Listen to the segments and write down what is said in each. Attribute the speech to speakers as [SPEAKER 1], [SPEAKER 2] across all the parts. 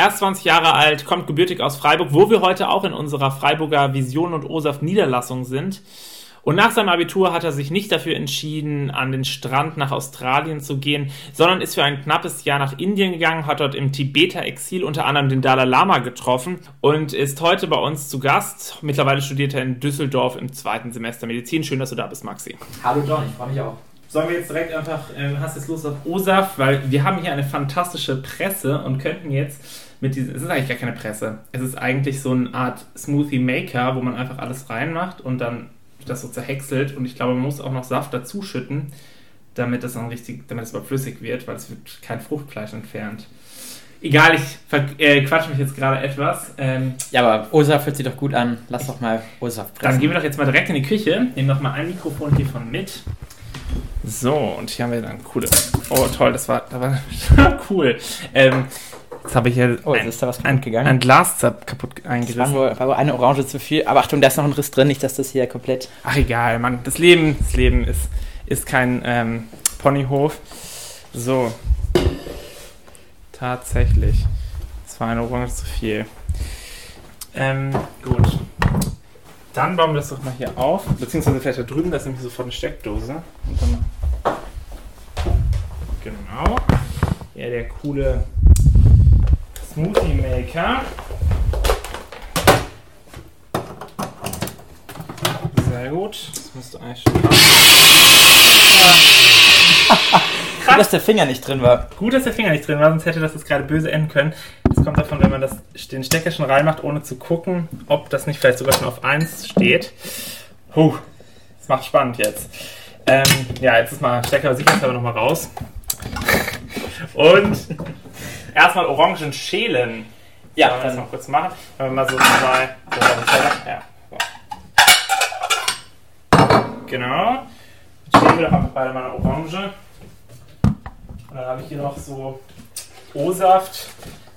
[SPEAKER 1] Erst 20 Jahre alt, kommt gebürtig aus Freiburg, wo wir heute auch in unserer Freiburger Vision und OSAF Niederlassung sind. Und nach seinem Abitur hat er sich nicht dafür entschieden, an den Strand nach Australien zu gehen, sondern ist für ein knappes Jahr nach Indien gegangen, hat dort im Tibeter Exil unter anderem den Dalai Lama getroffen und ist heute bei uns zu Gast. Mittlerweile studiert er in Düsseldorf im zweiten Semester Medizin. Schön, dass du da bist, Maxi.
[SPEAKER 2] Hallo John, ich freue mich auch.
[SPEAKER 1] Sollen wir jetzt direkt einfach, äh, hast jetzt Lust auf OSAF, weil wir haben hier eine fantastische Presse und könnten jetzt mit diesem, es ist eigentlich gar keine Presse, es ist eigentlich so eine Art Smoothie Maker, wo man einfach alles reinmacht und dann das so zerhäckselt und ich glaube, man muss auch noch Saft dazu schütten, damit es dann richtig, damit es überflüssig wird, weil es wird kein Fruchtfleisch entfernt. Egal, ich äh, quatsche mich jetzt gerade etwas. Ähm,
[SPEAKER 2] ja, aber OSAF fühlt sich doch gut an. Lass doch mal OSAF
[SPEAKER 1] pressen. Dann gehen wir doch jetzt mal direkt in die Küche. Nehmen noch mal ein Mikrofon hiervon mit. So, und hier haben wir dann coole. Oh, toll, das war, das war cool. Ähm, Jetzt habe ich ja
[SPEAKER 2] oh, jetzt ein, ist da was
[SPEAKER 1] kaputt gegangen. ein Glas kaputt eingerissen.
[SPEAKER 2] Das war, wohl eine Orange zu viel. Aber Achtung, da ist noch ein Riss drin, nicht, dass das hier komplett...
[SPEAKER 1] Ach egal, Mann. Das Leben, das Leben ist, ist kein ähm, Ponyhof. So. Tatsächlich. Das war eine Orange zu viel. Ähm, gut. Dann bauen wir das doch mal hier auf. Beziehungsweise vielleicht da drüben, das ist nämlich sofort eine Steckdose. genau. Ja, der coole Smoothie Maker. Sehr gut. Das müsste eigentlich schon passen.
[SPEAKER 2] Gut, dass der Finger nicht drin war.
[SPEAKER 1] Gut, dass der Finger nicht drin war, sonst hätte das jetzt gerade böse enden können. Das kommt davon, wenn man das, den Stecker schon reinmacht, ohne zu gucken, ob das nicht vielleicht sogar schon auf 1 steht. Puh, das macht spannend jetzt. Ähm, ja, jetzt ist mal Stecker sicherheitshalber nochmal raus. Und erstmal Orangen schälen. Ja, Sollen wir das mal kurz machen. Wenn wir mal so zwei. Ja. So. Genau. Jetzt schälen wir doch einfach beide mal eine Orange. Und dann habe ich hier noch so O-Saft,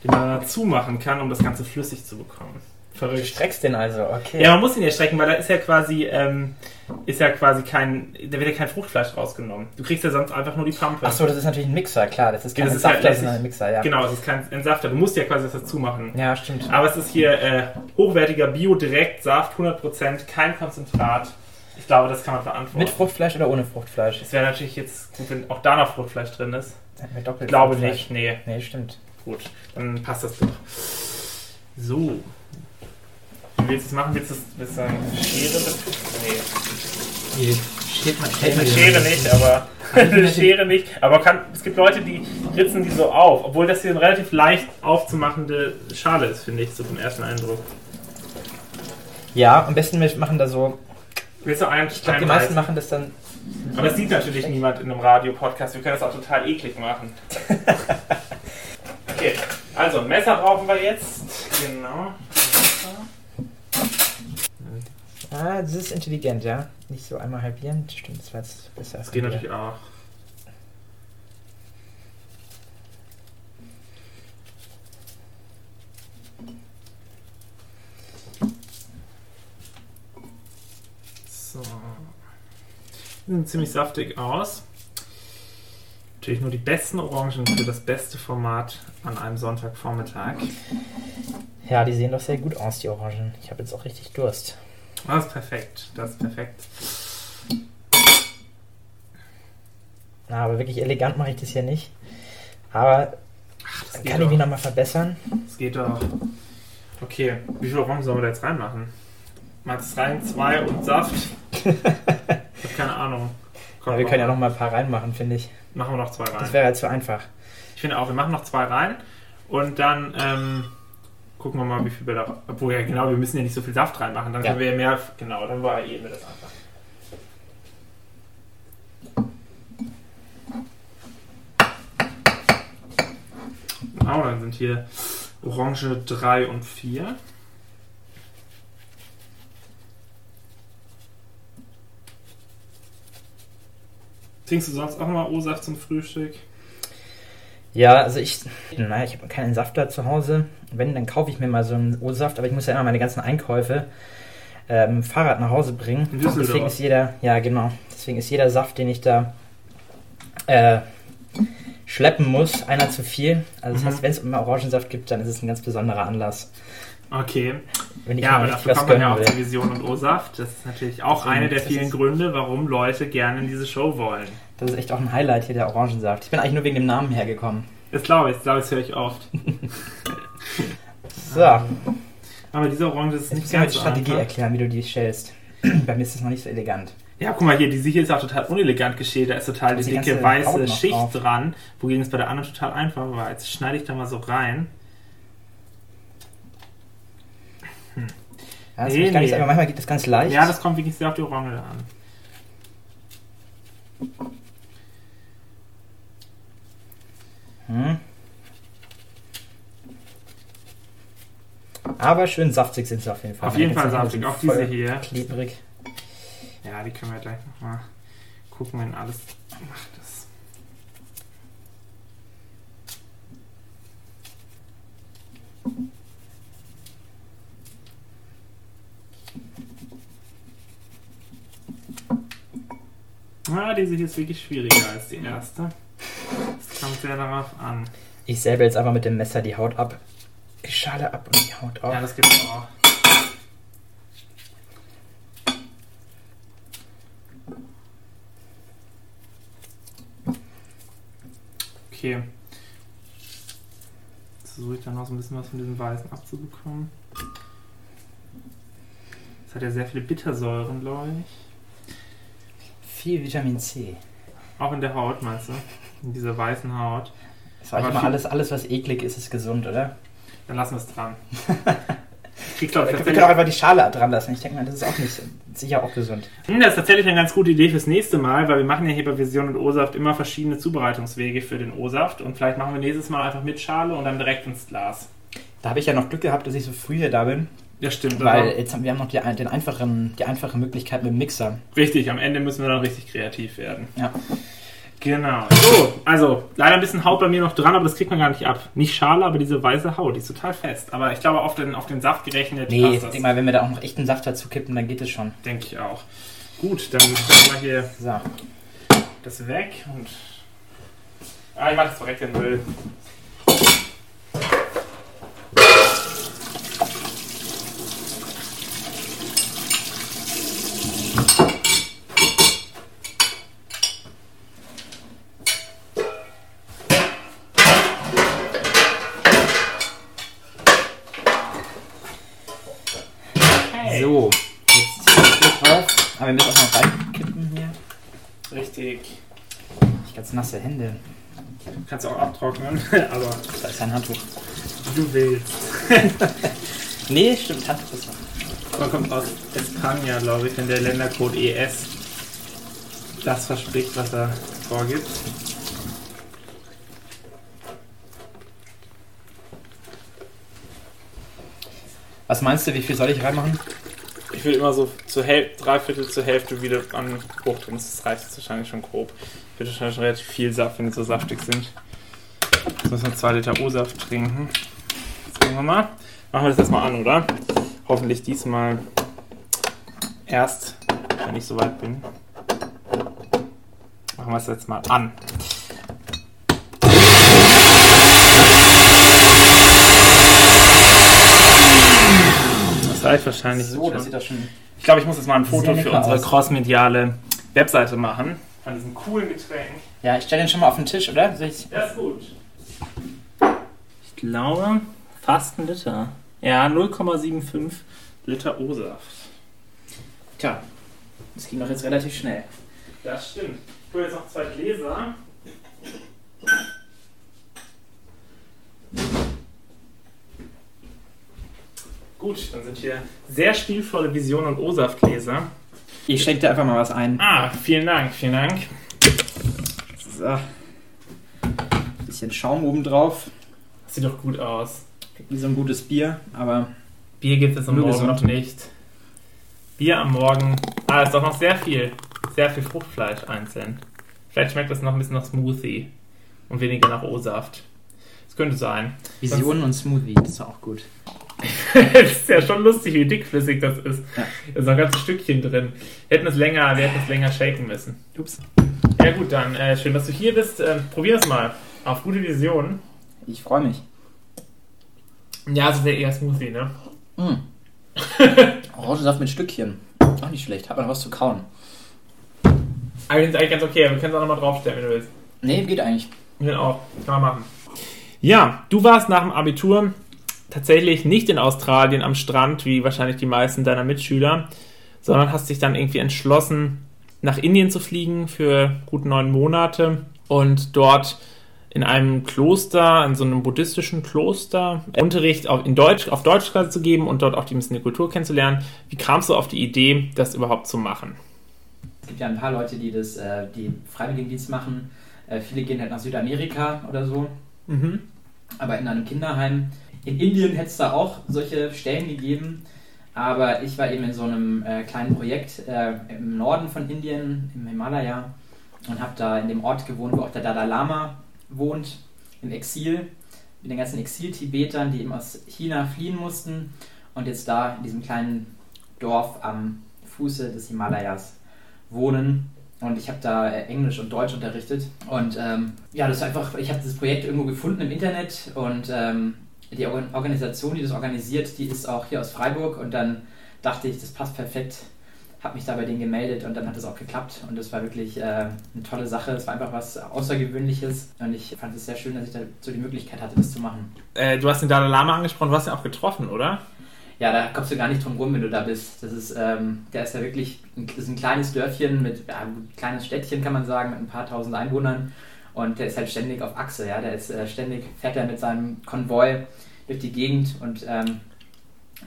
[SPEAKER 1] den man dazu machen kann, um das Ganze flüssig zu bekommen.
[SPEAKER 2] Verrückt. Du streckst den also, okay.
[SPEAKER 1] Ja, man muss ihn ja strecken, weil da ist ja quasi, ähm, ist ja quasi kein, da wird ja kein Fruchtfleisch rausgenommen. Du kriegst ja sonst einfach nur die Pampe.
[SPEAKER 2] Achso, das ist natürlich ein Mixer, klar. Das ist kein
[SPEAKER 1] ja, das
[SPEAKER 2] Safter,
[SPEAKER 1] halt, sondern ein Mixer, ja. Genau, es ist kein Entsafter. Du musst ja quasi das dazu machen.
[SPEAKER 2] Ja, stimmt.
[SPEAKER 1] Aber es ist hier äh, hochwertiger Bio-Direkt-Saft, 100%, kein Konzentrat. Ich glaube, das kann man verantworten.
[SPEAKER 2] Mit Fruchtfleisch oder ohne Fruchtfleisch?
[SPEAKER 1] Es wäre natürlich jetzt gut, wenn auch da noch Fruchtfleisch drin ist.
[SPEAKER 2] Doppelt
[SPEAKER 1] Ich glaube nicht, nee.
[SPEAKER 2] Nee, stimmt.
[SPEAKER 1] Gut, dann passt das doch. So. Wie willst du es machen? Willst du es sagen, Schere? Nee.
[SPEAKER 2] Schere,
[SPEAKER 1] eine Schere nicht, aber Schere nicht. Aber kann, es gibt Leute, die ritzen die so auf, obwohl das hier eine relativ leicht aufzumachende Schale ist, finde ich, so vom ersten Eindruck.
[SPEAKER 2] Ja, am besten wir machen da so.
[SPEAKER 1] Willst du einen
[SPEAKER 2] Ich glaube, die meisten machen das dann.
[SPEAKER 1] Aber das sieht natürlich niemand in einem Radio-Podcast. Wir können das auch total eklig machen. okay, also Messer brauchen wir jetzt. Genau.
[SPEAKER 2] Ah, das ist intelligent, ja. Nicht so einmal halbieren. Stimmt, das war jetzt besser.
[SPEAKER 1] Das geht natürlich auch. So. Die sehen ziemlich saftig aus. Natürlich nur die besten Orangen für das beste Format an einem Sonntagvormittag.
[SPEAKER 2] Ja, die sehen doch sehr gut aus, die Orangen. Ich habe jetzt auch richtig Durst.
[SPEAKER 1] Das ist perfekt. Das ist perfekt.
[SPEAKER 2] Na, aber wirklich elegant mache ich das hier nicht. Aber Ach, dann kann ich mich nochmal verbessern.
[SPEAKER 1] Das geht doch. Okay, wie viele Orangen sollen wir da jetzt reinmachen? Max rein, zwei und Saft. ich habe keine Ahnung.
[SPEAKER 2] Komm, ja, wir können ja noch mal ein paar reinmachen, finde ich.
[SPEAKER 1] Machen wir noch zwei rein.
[SPEAKER 2] Das wäre halt zu einfach.
[SPEAKER 1] Ich finde auch, wir machen noch zwei rein und dann ähm, gucken wir mal, wie viel wir da. Obwohl, ja, genau, wir müssen ja nicht so viel Saft reinmachen. Dann ja. können wir ja mehr. Genau, dann variieren wir das einfach. Genau, dann sind hier Orange 3 und 4. Trinkst du sonst auch mal O-Saft zum Frühstück?
[SPEAKER 2] Ja, also ich, naja, ich habe keinen Safter zu Hause. Wenn, dann kaufe ich mir mal so einen O-Saft, aber ich muss ja immer meine ganzen Einkäufe ähm, Fahrrad nach Hause bringen. Deswegen ist jeder, ja genau, deswegen ist jeder Saft, den ich da äh, schleppen muss, einer zu viel. Also das mhm. heißt, wenn es immer Orangensaft gibt, dann ist es ein ganz besonderer Anlass.
[SPEAKER 1] Okay. ja, aber dafür kommt man ja auch zur Vision und O-Saft. Das ist natürlich auch eine der vielen Gründe, warum Leute gerne in diese Show wollen.
[SPEAKER 2] Das ist echt auch ein Highlight hier, der Orangensaft. Ich bin eigentlich nur wegen dem Namen hergekommen.
[SPEAKER 1] Das glaube ich, das, glaube ich, das höre ich oft.
[SPEAKER 2] so.
[SPEAKER 1] Aber diese Orange ist
[SPEAKER 2] nicht ganz die Strategie einfach. erklären, wie du die stellst. Bei mir ist das noch nicht so elegant.
[SPEAKER 1] Ja, guck mal hier, diese hier ist auch total unelegant geschält. Da ist total die, die dicke weiße Schicht drauf. dran, wogegen es bei der anderen total einfach war. Jetzt schneide ich da mal so rein.
[SPEAKER 2] Hm. Ja, das nee, nee. Nicht, manchmal geht das ganz leicht.
[SPEAKER 1] Ja, das kommt wirklich sehr auf die Orange an.
[SPEAKER 2] Hm. Aber schön saftig sind sie auf jeden Fall.
[SPEAKER 1] Auf jeden Fall saftig, auch diese hier.
[SPEAKER 2] Klebrig.
[SPEAKER 1] Ja, die können wir gleich nochmal gucken, wenn alles macht das. Ah, diese hier ist wirklich schwieriger als die erste. Kommt sehr darauf an.
[SPEAKER 2] Ich selber jetzt einfach mit dem Messer die Haut ab. Die Schale ab und die Haut auf.
[SPEAKER 1] Ja, das gibt's auch. Okay. Jetzt versuche ich dann noch so ein bisschen was von diesem Weißen abzubekommen. Das hat ja sehr viele Bittersäuren, glaube ich.
[SPEAKER 2] Viel Vitamin C.
[SPEAKER 1] Auch in der Haut, meinst du? In dieser weißen Haut.
[SPEAKER 2] Das war immer alles, alles, was eklig ist, ist gesund, oder?
[SPEAKER 1] Dann lassen wir es dran.
[SPEAKER 2] Ich glaube, wir können auch einfach die Schale dran lassen. Ich denke mal, das ist auch nicht sicher auch gesund.
[SPEAKER 1] Hm, das ist tatsächlich eine ganz gute Idee fürs nächste Mal, weil wir machen ja hier bei Vision und O-Saft immer verschiedene Zubereitungswege für den O-Saft und vielleicht machen wir nächstes Mal einfach mit Schale und dann direkt ins Glas.
[SPEAKER 2] Da habe ich ja noch Glück gehabt, dass ich so früh hier da bin.
[SPEAKER 1] Ja, stimmt.
[SPEAKER 2] Weil jetzt haben wir haben noch die, den einfachen, die einfache Möglichkeit mit dem Mixer.
[SPEAKER 1] Richtig, am Ende müssen wir dann richtig kreativ werden.
[SPEAKER 2] Ja.
[SPEAKER 1] Genau. So, also leider ein bisschen Haut bei mir noch dran, aber das kriegt man gar nicht ab. Nicht Schale, aber diese weiße Haut, die ist total fest. Aber ich glaube, auf den, auf den Saft gerechnet.
[SPEAKER 2] Nee, ich denke mal, wenn wir da auch noch echten Saft dazu kippen, dann geht es schon.
[SPEAKER 1] Denke ich auch. Gut, dann stellen wir hier
[SPEAKER 2] so.
[SPEAKER 1] das weg und. Ah, ich mache das direkt in den Müll.
[SPEAKER 2] wir müssen auch noch reinkippen hier.
[SPEAKER 1] Richtig.
[SPEAKER 2] Ich ganz nasse Hände.
[SPEAKER 1] Kannst du auch abtrocknen, aber.
[SPEAKER 2] Da ist ein Handtuch.
[SPEAKER 1] Du willst.
[SPEAKER 2] nee, stimmt, Handtuch ist noch.
[SPEAKER 1] Man kommt aus Espanja, glaube ich, wenn der Ländercode ES das verspricht, was er vorgibt.
[SPEAKER 2] Was meinst du, wie viel soll ich reinmachen?
[SPEAKER 1] Ich will immer so zur Dreiviertel zur Hälfte wieder an hochdrehen. Das reicht jetzt wahrscheinlich schon grob. Ich würde wahrscheinlich schon relativ viel Saft, wenn die so saftig sind. Jetzt müssen wir zwei Liter O-Saft trinken. Jetzt gucken wir mal. Machen wir das erstmal an, oder? Hoffentlich diesmal erst, wenn ich soweit bin. Machen wir es jetzt mal an. Zeit wahrscheinlich.
[SPEAKER 2] So, das sieht das schon.
[SPEAKER 1] Ich glaube, ich muss jetzt mal ein Foto für unsere crossmediale Webseite machen. Von diesem coolen Getränk.
[SPEAKER 2] Ja, ich stelle den schon mal auf den Tisch, oder?
[SPEAKER 1] Ja, ist gut. Ich glaube, fast ein Liter. Ja, 0,75 Liter O-Saft.
[SPEAKER 2] Tja, das ging doch jetzt relativ schnell.
[SPEAKER 1] Das stimmt. Ich hole jetzt noch zwei Gläser. Gut, dann sind hier sehr stilvolle Visionen und O-Saftgläser.
[SPEAKER 2] Ich schenke dir einfach mal was ein.
[SPEAKER 1] Ah, vielen Dank, vielen Dank.
[SPEAKER 2] So. Bisschen Schaum oben drauf.
[SPEAKER 1] Sieht doch gut aus.
[SPEAKER 2] Wie so ein gutes Bier, aber.
[SPEAKER 1] Bier gibt es am Morgen noch nicht. Bier am Morgen. Ah, ist doch noch sehr viel. Sehr viel Fruchtfleisch einzeln. Vielleicht schmeckt das noch ein bisschen nach Smoothie. und weniger nach O-Saft. Das könnte sein.
[SPEAKER 2] Visionen und Smoothie, das ist auch gut.
[SPEAKER 1] das ist ja schon lustig, wie dickflüssig das ist. Ja. Da ist noch ein ganzes Stückchen drin. Wir hätten es länger, wir hätten es länger shaken müssen. Ups. Ja gut, dann äh, schön, dass du hier bist. Äh, probier es mal. Auf gute Vision.
[SPEAKER 2] Ich freue mich.
[SPEAKER 1] Ja, es ist ja eher Smoothie, ne? Mm.
[SPEAKER 2] Orangensaft mit Stückchen. Auch nicht schlecht. Hat man was zu kauen.
[SPEAKER 1] Aber ich finde eigentlich ganz okay. Wir können es auch nochmal draufstellen, wenn du willst.
[SPEAKER 2] Nee, geht eigentlich.
[SPEAKER 1] Ich auch. Kann man machen. Ja, du warst nach dem Abitur tatsächlich nicht in Australien am Strand, wie wahrscheinlich die meisten deiner Mitschüler, sondern hast dich dann irgendwie entschlossen, nach Indien zu fliegen für gut neun Monate und dort in einem Kloster, in so einem buddhistischen Kloster, Unterricht auf, in Deutsch, auf Deutsch zu geben und dort auch die ein bisschen die Kultur kennenzulernen. Wie kamst du auf die Idee, das überhaupt zu machen?
[SPEAKER 2] Es gibt ja ein paar Leute, die das, äh, die Freiwilligendienst machen. Äh, viele gehen halt nach Südamerika oder so. Mhm. Aber in einem Kinderheim. In Indien hätte es da auch solche Stellen gegeben. Aber ich war eben in so einem äh, kleinen Projekt äh, im Norden von Indien, im Himalaya, und habe da in dem Ort gewohnt, wo auch der Dalai Lama wohnt, im Exil, mit den ganzen Exil-Tibetern, die eben aus China fliehen mussten und jetzt da in diesem kleinen Dorf am Fuße des Himalayas wohnen. Und ich habe da äh, Englisch und Deutsch unterrichtet. Und ähm, ja, das ist einfach, ich habe das Projekt irgendwo gefunden im Internet und ähm, die Organisation, die das organisiert, die ist auch hier aus Freiburg und dann dachte ich, das passt perfekt, habe mich da bei denen gemeldet und dann hat es auch geklappt und das war wirklich äh, eine tolle Sache. Es war einfach was Außergewöhnliches und ich fand es sehr schön, dass ich dazu die Möglichkeit hatte, das zu machen.
[SPEAKER 1] Äh, du hast den Dalai Lama angesprochen, du hast ihn auch getroffen, oder?
[SPEAKER 2] Ja, da kommst du gar nicht drum rum, wenn du da bist. Das ist, ähm, der ist ja wirklich, das ist ein kleines Dörfchen mit, ja, ein kleines Städtchen kann man sagen, mit ein paar tausend Einwohnern und der ist halt ständig auf Achse, ja, der ist äh, ständig, fährt er mit seinem Konvoi durch die Gegend und ähm,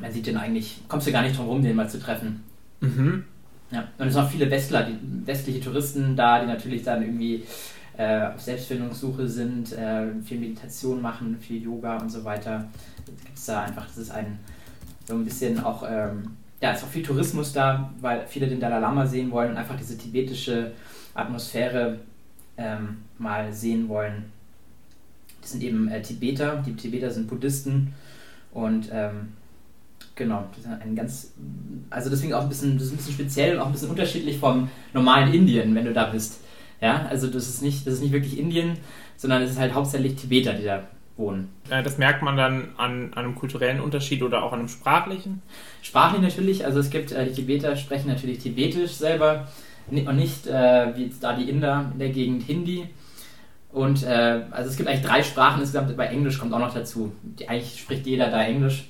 [SPEAKER 2] man sieht den eigentlich, kommst du gar nicht drum rum, den mal zu treffen. Mhm. Ja, und es sind auch viele Westler, die, westliche Touristen da, die natürlich dann irgendwie äh, auf Selbstfindungssuche sind, äh, viel Meditation machen, viel Yoga und so weiter. Gibt es da einfach, das ist ein so ein bisschen auch, ähm, ja, ist auch viel Tourismus da, weil viele den Dalai Lama sehen wollen und einfach diese tibetische Atmosphäre ähm, mal sehen wollen. Das sind eben äh, Tibeter, die Tibeter sind Buddhisten und ähm, genau, das ist ein ganz, also deswegen auch ein bisschen, das ist ein bisschen speziell und auch ein bisschen unterschiedlich vom normalen Indien, wenn du da bist. Ja, also das ist nicht, das ist nicht wirklich Indien, sondern es ist halt hauptsächlich Tibeter, die da wohnen.
[SPEAKER 1] Das merkt man dann an, an, einem kulturellen Unterschied oder auch an einem sprachlichen?
[SPEAKER 2] Sprachlich natürlich, also es gibt, äh, die Tibeter sprechen natürlich Tibetisch selber und nicht äh, wie da die Inder in der Gegend Hindi. Und äh, also es gibt eigentlich drei Sprachen insgesamt, bei Englisch kommt auch noch dazu. Die, eigentlich spricht jeder da Englisch.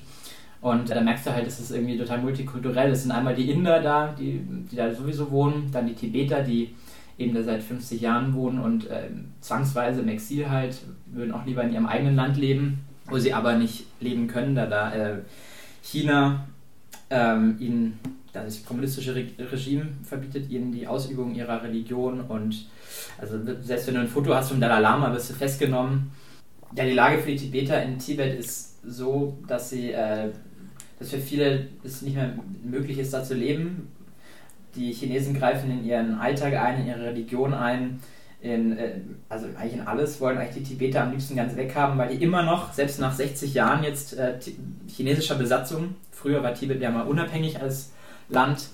[SPEAKER 2] Und da merkst du halt, es irgendwie total multikulturell ist. Es sind einmal die Inder da, die, die da sowieso wohnen, dann die Tibeter, die eben da seit 50 Jahren wohnen und äh, zwangsweise im Exil halt, würden auch lieber in ihrem eigenen Land leben, wo sie aber nicht leben können, da da äh, China ähm, ihnen, das kommunistische Re Regime verbietet ihnen die Ausübung ihrer Religion und also selbst wenn du ein Foto hast vom Dalai Lama, wirst du festgenommen. Ja, die Lage für die Tibeter in Tibet ist so, dass sie, äh, dass für viele es nicht mehr möglich ist, da zu leben, die Chinesen greifen in ihren Alltag ein, in ihre Religion ein, in, äh, also eigentlich in alles, wollen eigentlich die Tibeter am liebsten ganz weghaben, weil die immer noch, selbst nach 60 Jahren jetzt äh, chinesischer Besatzung, früher war Tibet ja mal unabhängig als Land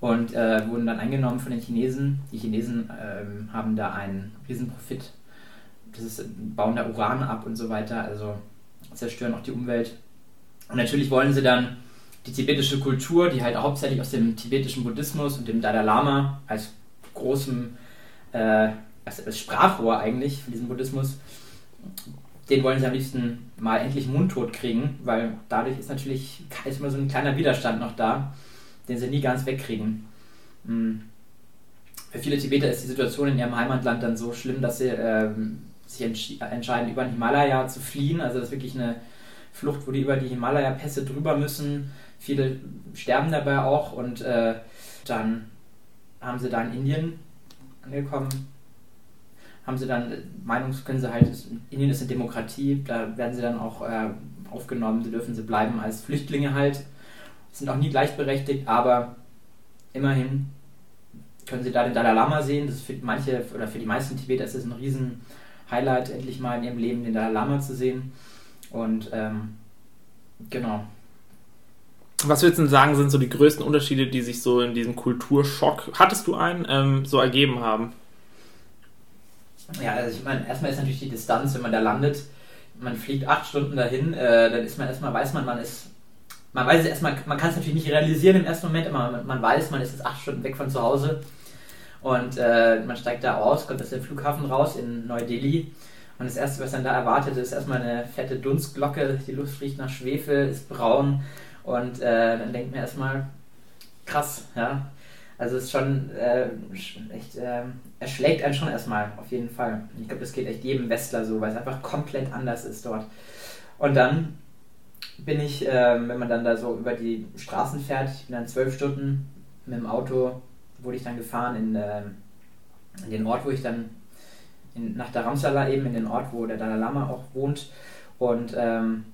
[SPEAKER 2] und äh, wurden dann eingenommen von den Chinesen. Die Chinesen ähm, haben da einen riesen Profit, das ist, bauen da Uran ab und so weiter, also zerstören auch die Umwelt. Und natürlich wollen sie dann die tibetische Kultur, die halt hauptsächlich aus dem tibetischen Buddhismus und dem Dalai Lama als großem, äh, als, als Sprachrohr eigentlich von diesem Buddhismus, den wollen sie am liebsten mal endlich mundtot kriegen, weil dadurch ist natürlich ist immer so ein kleiner Widerstand noch da, den sie nie ganz wegkriegen. Hm. Für viele Tibeter ist die Situation in ihrem Heimatland dann so schlimm, dass sie äh, sich entscheiden, über den Himalaya zu fliehen. Also das ist wirklich eine Flucht, wo die über die Himalaya-Pässe drüber müssen, Viele sterben dabei auch und äh, dann haben sie da in Indien angekommen, haben sie dann, Meinungs können sie halt, Indien ist eine Demokratie, da werden sie dann auch äh, aufgenommen, sie dürfen sie bleiben als Flüchtlinge halt, sind auch nie gleichberechtigt, aber immerhin können sie da den Dalai Lama sehen, das ist für manche oder für die meisten Tibeter ist das ein riesen Highlight, endlich mal in ihrem Leben den Dalai Lama zu sehen. Und ähm, genau.
[SPEAKER 1] Was würdest du sagen, sind so die größten Unterschiede, die sich so in diesem Kulturschock, hattest du einen, ähm, so ergeben haben?
[SPEAKER 2] Ja, also ich meine, erstmal ist natürlich die Distanz, wenn man da landet. Man fliegt acht Stunden dahin, äh, dann ist man erstmal, weiß man, man ist, man weiß es erstmal, man kann es natürlich nicht realisieren im ersten Moment, aber man, man weiß, man ist jetzt acht Stunden weg von zu Hause und äh, man steigt da aus, kommt aus dem Flughafen raus in Neu-Delhi und das erste, was dann da erwartet, ist erstmal eine fette Dunstglocke, die Luft riecht nach Schwefel, ist braun und äh, dann denkt man erstmal, krass, ja. Also es ist schon äh, echt, äh, erschlägt einen schon erstmal, auf jeden Fall. Ich glaube, das geht echt jedem Westler so, weil es einfach komplett anders ist dort. Und dann bin ich, äh, wenn man dann da so über die Straßen fährt, ich bin dann zwölf Stunden mit dem Auto, wurde ich dann gefahren in, äh, in den Ort, wo ich dann in, nach Dharamsala eben, in den Ort, wo der Dalai Lama auch wohnt. Und ähm,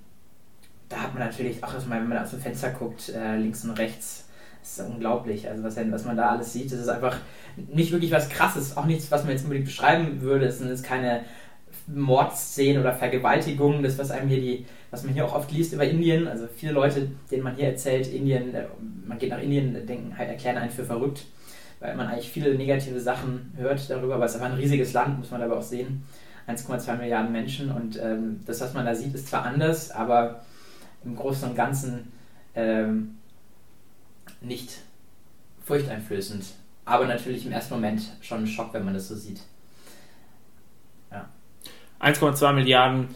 [SPEAKER 2] da hat man natürlich, auch wenn man aus dem Fenster guckt, äh, links und rechts, ist unglaublich. Also was, was man da alles sieht, das ist einfach nicht wirklich was krasses, auch nichts, was man jetzt unbedingt beschreiben würde. Es sind keine Mordszenen oder Vergewaltigungen, das was einem hier die, was man hier auch oft liest über Indien. Also viele Leute, denen man hier erzählt, Indien, äh, man geht nach Indien, denken halt, erklären einen für verrückt, weil man eigentlich viele negative Sachen hört darüber, aber es ist einfach ein riesiges Land, muss man aber auch sehen. 1,2 Milliarden Menschen und ähm, das, was man da sieht, ist zwar anders, aber im Großen und Ganzen ähm, nicht furchteinflößend. Aber natürlich im ersten Moment schon ein Schock, wenn man das so sieht.
[SPEAKER 1] Ja. 1,2 Milliarden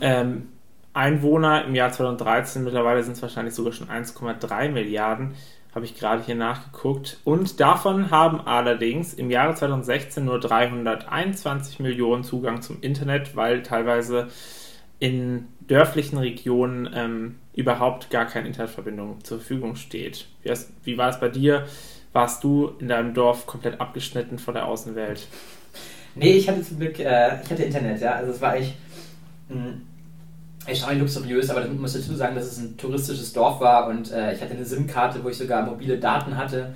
[SPEAKER 1] ähm, Einwohner im Jahr 2013, mittlerweile sind es wahrscheinlich sogar schon 1,3 Milliarden, habe ich gerade hier nachgeguckt. Und davon haben allerdings im Jahre 2016 nur 321 Millionen Zugang zum Internet, weil teilweise in dörflichen Regionen ähm, überhaupt gar keine Internetverbindung zur Verfügung steht. Wie, hast, wie war es bei dir? Warst du in deinem Dorf komplett abgeschnitten von der Außenwelt?
[SPEAKER 2] Nee, ich hatte zum Glück, äh, ich hatte Internet, ja. Also es war echt, echt rein luxuriös, aber ich muss dazu sagen, dass es ein touristisches Dorf war und äh, ich hatte eine SIM-Karte, wo ich sogar mobile Daten hatte.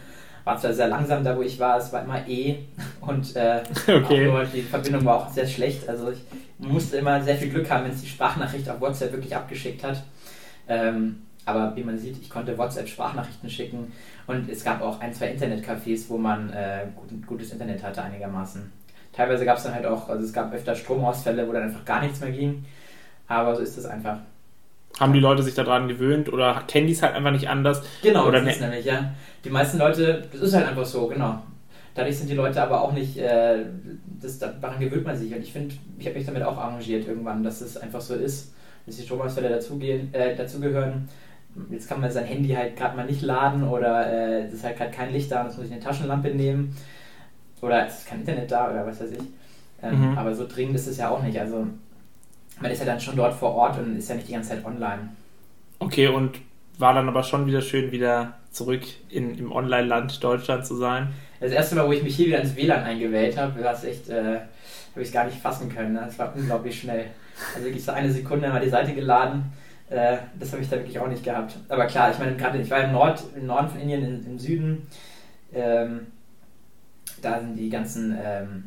[SPEAKER 2] War zwar sehr langsam da, wo ich war, es war immer E und äh, okay. die Verbindung war auch sehr schlecht. Also ich musste immer sehr viel Glück haben, wenn es die Sprachnachricht auf WhatsApp wirklich abgeschickt hat. Ähm, aber wie man sieht, ich konnte WhatsApp-Sprachnachrichten schicken und es gab auch ein, zwei Internetcafés, wo man äh, gut, gutes Internet hatte einigermaßen. Teilweise gab es dann halt auch, also es gab öfter Stromausfälle, wo dann einfach gar nichts mehr ging. Aber so ist es einfach.
[SPEAKER 1] Haben die Leute sich daran gewöhnt oder kennen die es halt einfach nicht anders?
[SPEAKER 2] Genau,
[SPEAKER 1] oder
[SPEAKER 2] das ne ist nämlich, ja. Die meisten Leute, das ist halt einfach so, genau. Dadurch sind die Leute aber auch nicht, äh, das, daran gewöhnt man sich. Und ich finde, ich habe mich damit auch arrangiert irgendwann, dass es einfach so ist, dass die Stromausfälle dazugehen, äh, dazugehören. Jetzt kann man sein Handy halt gerade mal nicht laden oder äh, es ist halt gerade kein Licht da und jetzt muss ich eine Taschenlampe nehmen. Oder es ist kein Internet da oder was weiß ich. Ähm, mhm. Aber so dringend ist es ja auch nicht. Also man ist ja dann schon dort vor Ort und ist ja nicht die ganze Zeit online.
[SPEAKER 1] Okay, und war dann aber schon wieder schön, wieder zurück in, im Online-Land Deutschland zu sein?
[SPEAKER 2] Das erste Mal, wo ich mich hier wieder ins WLAN eingewählt habe, war es echt, äh, habe ich es gar nicht fassen können. Ne? Es war unglaublich schnell. Also wirklich so eine Sekunde mal die Seite geladen. Äh, das habe ich da wirklich auch nicht gehabt. Aber klar, ich meine, gerade ich war im, Nord, im Norden von Indien, in, im Süden. Ähm, da sind die ganzen ähm,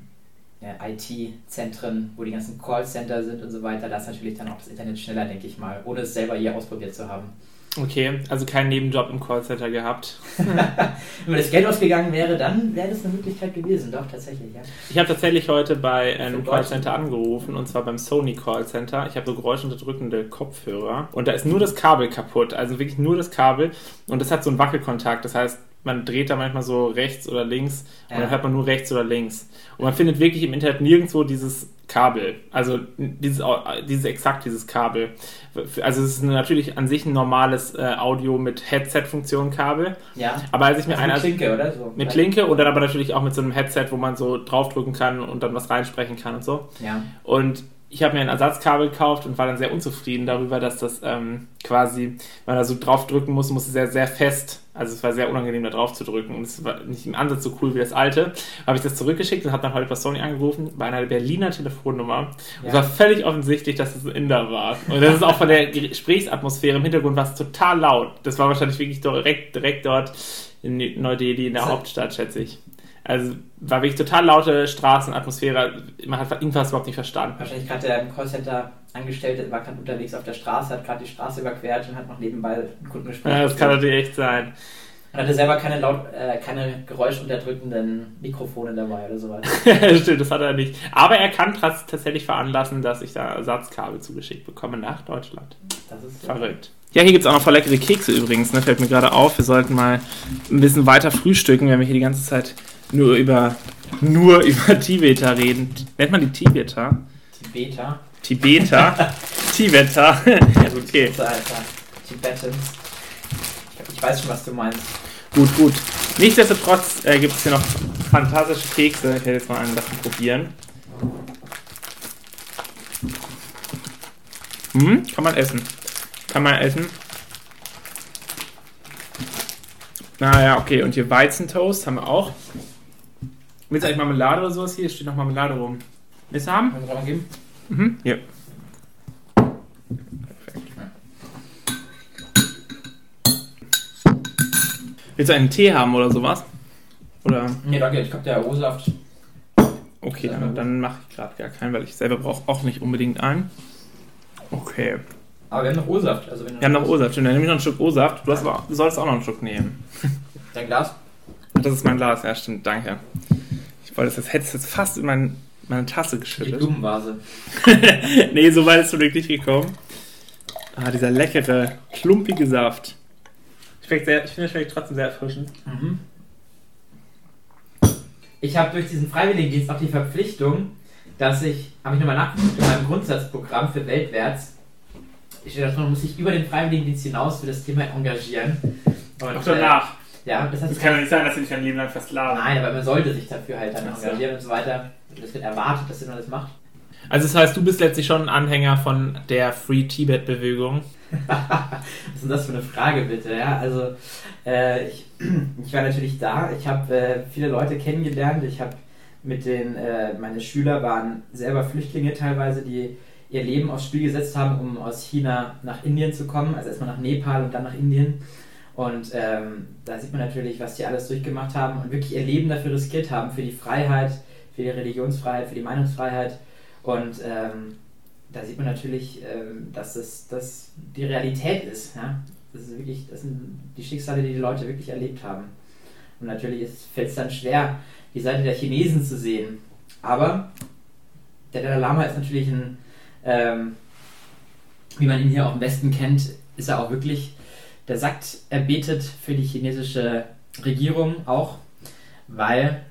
[SPEAKER 2] IT-Zentren, wo die ganzen Callcenter sind und so weiter. Da ist natürlich dann auch das Internet schneller, denke ich mal, ohne es selber je ausprobiert zu haben.
[SPEAKER 1] Okay, also keinen Nebenjob im Callcenter gehabt.
[SPEAKER 2] Wenn das Geld ausgegangen wäre, dann wäre das eine Möglichkeit gewesen, doch, tatsächlich, ja.
[SPEAKER 1] Ich habe tatsächlich heute bei einem Callcenter angerufen und zwar beim Sony Callcenter. Ich habe so geräuschunterdrückende Kopfhörer und da ist nur das Kabel kaputt, also wirklich nur das Kabel und das hat so einen Wackelkontakt. Das heißt, man dreht da manchmal so rechts oder links ja. und dann hört man nur rechts oder links. Und man findet wirklich im Internet nirgendwo dieses Kabel. Also dieses, dieses exakt dieses Kabel. Also es ist natürlich an sich ein normales äh, Audio mit Headset-Funktion Kabel.
[SPEAKER 2] Ja.
[SPEAKER 1] Aber als ich mir
[SPEAKER 2] also
[SPEAKER 1] einer.
[SPEAKER 2] Mit Klinke oder so.
[SPEAKER 1] Mit Klinke und dann aber natürlich auch mit so einem Headset, wo man so draufdrücken kann und dann was reinsprechen kann und so.
[SPEAKER 2] Ja.
[SPEAKER 1] Und ich habe mir ein Ersatzkabel gekauft und war dann sehr unzufrieden darüber, dass das ähm, quasi, wenn man da so drauf drücken muss, muss es sehr, sehr fest. Also es war sehr unangenehm, da drauf zu drücken. Und es war nicht im Ansatz so cool wie das alte. Habe ich das zurückgeschickt und habe dann heute bei Sony angerufen, bei einer Berliner Telefonnummer. Ja. Und es war völlig offensichtlich, dass es ein Inder war. Und das ist auch von der Gesprächsatmosphäre im Hintergrund war es total laut. Das war wahrscheinlich wirklich direkt, direkt dort in Neu-Delhi, in der Hauptstadt, schätze ich. Also war wirklich total laute Straßenatmosphäre. Man hat irgendwas überhaupt nicht verstanden.
[SPEAKER 2] Wahrscheinlich gerade der im Callcenter Angestellte war gerade unterwegs auf der Straße, hat gerade die Straße überquert und hat noch nebenbei einen Kunden gesprochen.
[SPEAKER 1] Ja, das kann natürlich echt sein.
[SPEAKER 2] Und hatte selber keine, laut, äh, keine geräuschunterdrückenden Mikrofone dabei oder sowas.
[SPEAKER 1] Stimmt, das hat er nicht. Aber er kann tatsächlich veranlassen, dass ich da Ersatzkabel zugeschickt bekomme nach Deutschland. Das ist verrückt. Ja, hier gibt es auch noch voll leckere Kekse übrigens, ne? fällt mir gerade auf. Wir sollten mal ein bisschen weiter frühstücken, wenn wir hier die ganze Zeit nur über, nur über Tibeter reden. Nennt man die Tibeter?
[SPEAKER 2] Tibeter?
[SPEAKER 1] Tibeter? Tibeter? okay.
[SPEAKER 2] Tibetans. Ich weiß schon, was du meinst.
[SPEAKER 1] Gut, gut. Nichtsdestotrotz äh, gibt es hier noch fantastische Kekse. Ich werde jetzt mal einen davon probieren. Hm, kann man essen. Kann man essen. Naja, okay. Und hier Weizentoast haben wir auch. Willst du eigentlich Marmelade oder sowas hier? Es steht noch Marmelade rum. Willst du haben? Kannst du geben? Mhm, hier. Perfekt. Willst du einen Tee haben oder sowas? Oder?
[SPEAKER 2] Nee, danke. Ich hab der O-Saft.
[SPEAKER 1] Okay, dann, dann mache ich gerade gar keinen, weil ich selber brauche auch nicht unbedingt einen. Okay.
[SPEAKER 2] Aber wir haben noch O-Saft. Also wir
[SPEAKER 1] haben noch O-Saft. Dann nehme ich noch ein Stück O-Saft. Du, du solltest auch noch ein Stück nehmen.
[SPEAKER 2] Dein Glas?
[SPEAKER 1] Das ist mein Glas, ja, stimmt. Danke. Wollte das jetzt, jetzt fast in mein, meine Tasse geschüttet.
[SPEAKER 2] Die Blumenvase.
[SPEAKER 1] nee, so weit ist es wirklich nicht gekommen. Ah, dieser leckere, klumpige Saft. Schmeckt sehr, ich finde, es schmeckt trotzdem sehr erfrischend. Mhm.
[SPEAKER 2] Ich habe durch diesen Freiwilligendienst auch die Verpflichtung, dass ich, habe ich nochmal nachgeguckt in meinem Grundsatzprogramm für Weltwärts, ich stehe da drin, muss sich über den Freiwilligendienst hinaus für das Thema engagieren.
[SPEAKER 1] Und, Auch danach.
[SPEAKER 2] Äh, ja,
[SPEAKER 1] das, das kann ja nicht sein, dass du dich ein Leben lang versklavst.
[SPEAKER 2] Nein, aber man sollte sich dafür halt dann engagieren und so weiter. Das wird erwartet, dass man das macht.
[SPEAKER 1] Also das heißt, du bist letztlich schon ein Anhänger von der Free Tibet-Bewegung.
[SPEAKER 2] Was ist denn das für eine Frage, bitte? Ja, also äh, ich, ich war natürlich da. Ich habe äh, viele Leute kennengelernt. Ich habe mit den, äh, meine Schüler waren selber Flüchtlinge teilweise, die ihr Leben aufs Spiel gesetzt haben, um aus China nach Indien zu kommen, also erstmal nach Nepal und dann nach Indien. Und ähm, da sieht man natürlich, was die alles durchgemacht haben und wirklich ihr Leben dafür riskiert haben, für die Freiheit, für die Religionsfreiheit, für die Meinungsfreiheit. Und ähm, da sieht man natürlich, ähm, dass das dass die Realität ist. Ja? Das, ist wirklich, das sind die Schicksale, die die Leute wirklich erlebt haben. Und natürlich fällt es dann schwer, die Seite der Chinesen zu sehen. Aber der Dalai Lama ist natürlich ein ähm, wie man ihn hier auch im Westen kennt, ist er auch wirklich, der sagt, er betet für die chinesische Regierung auch, weil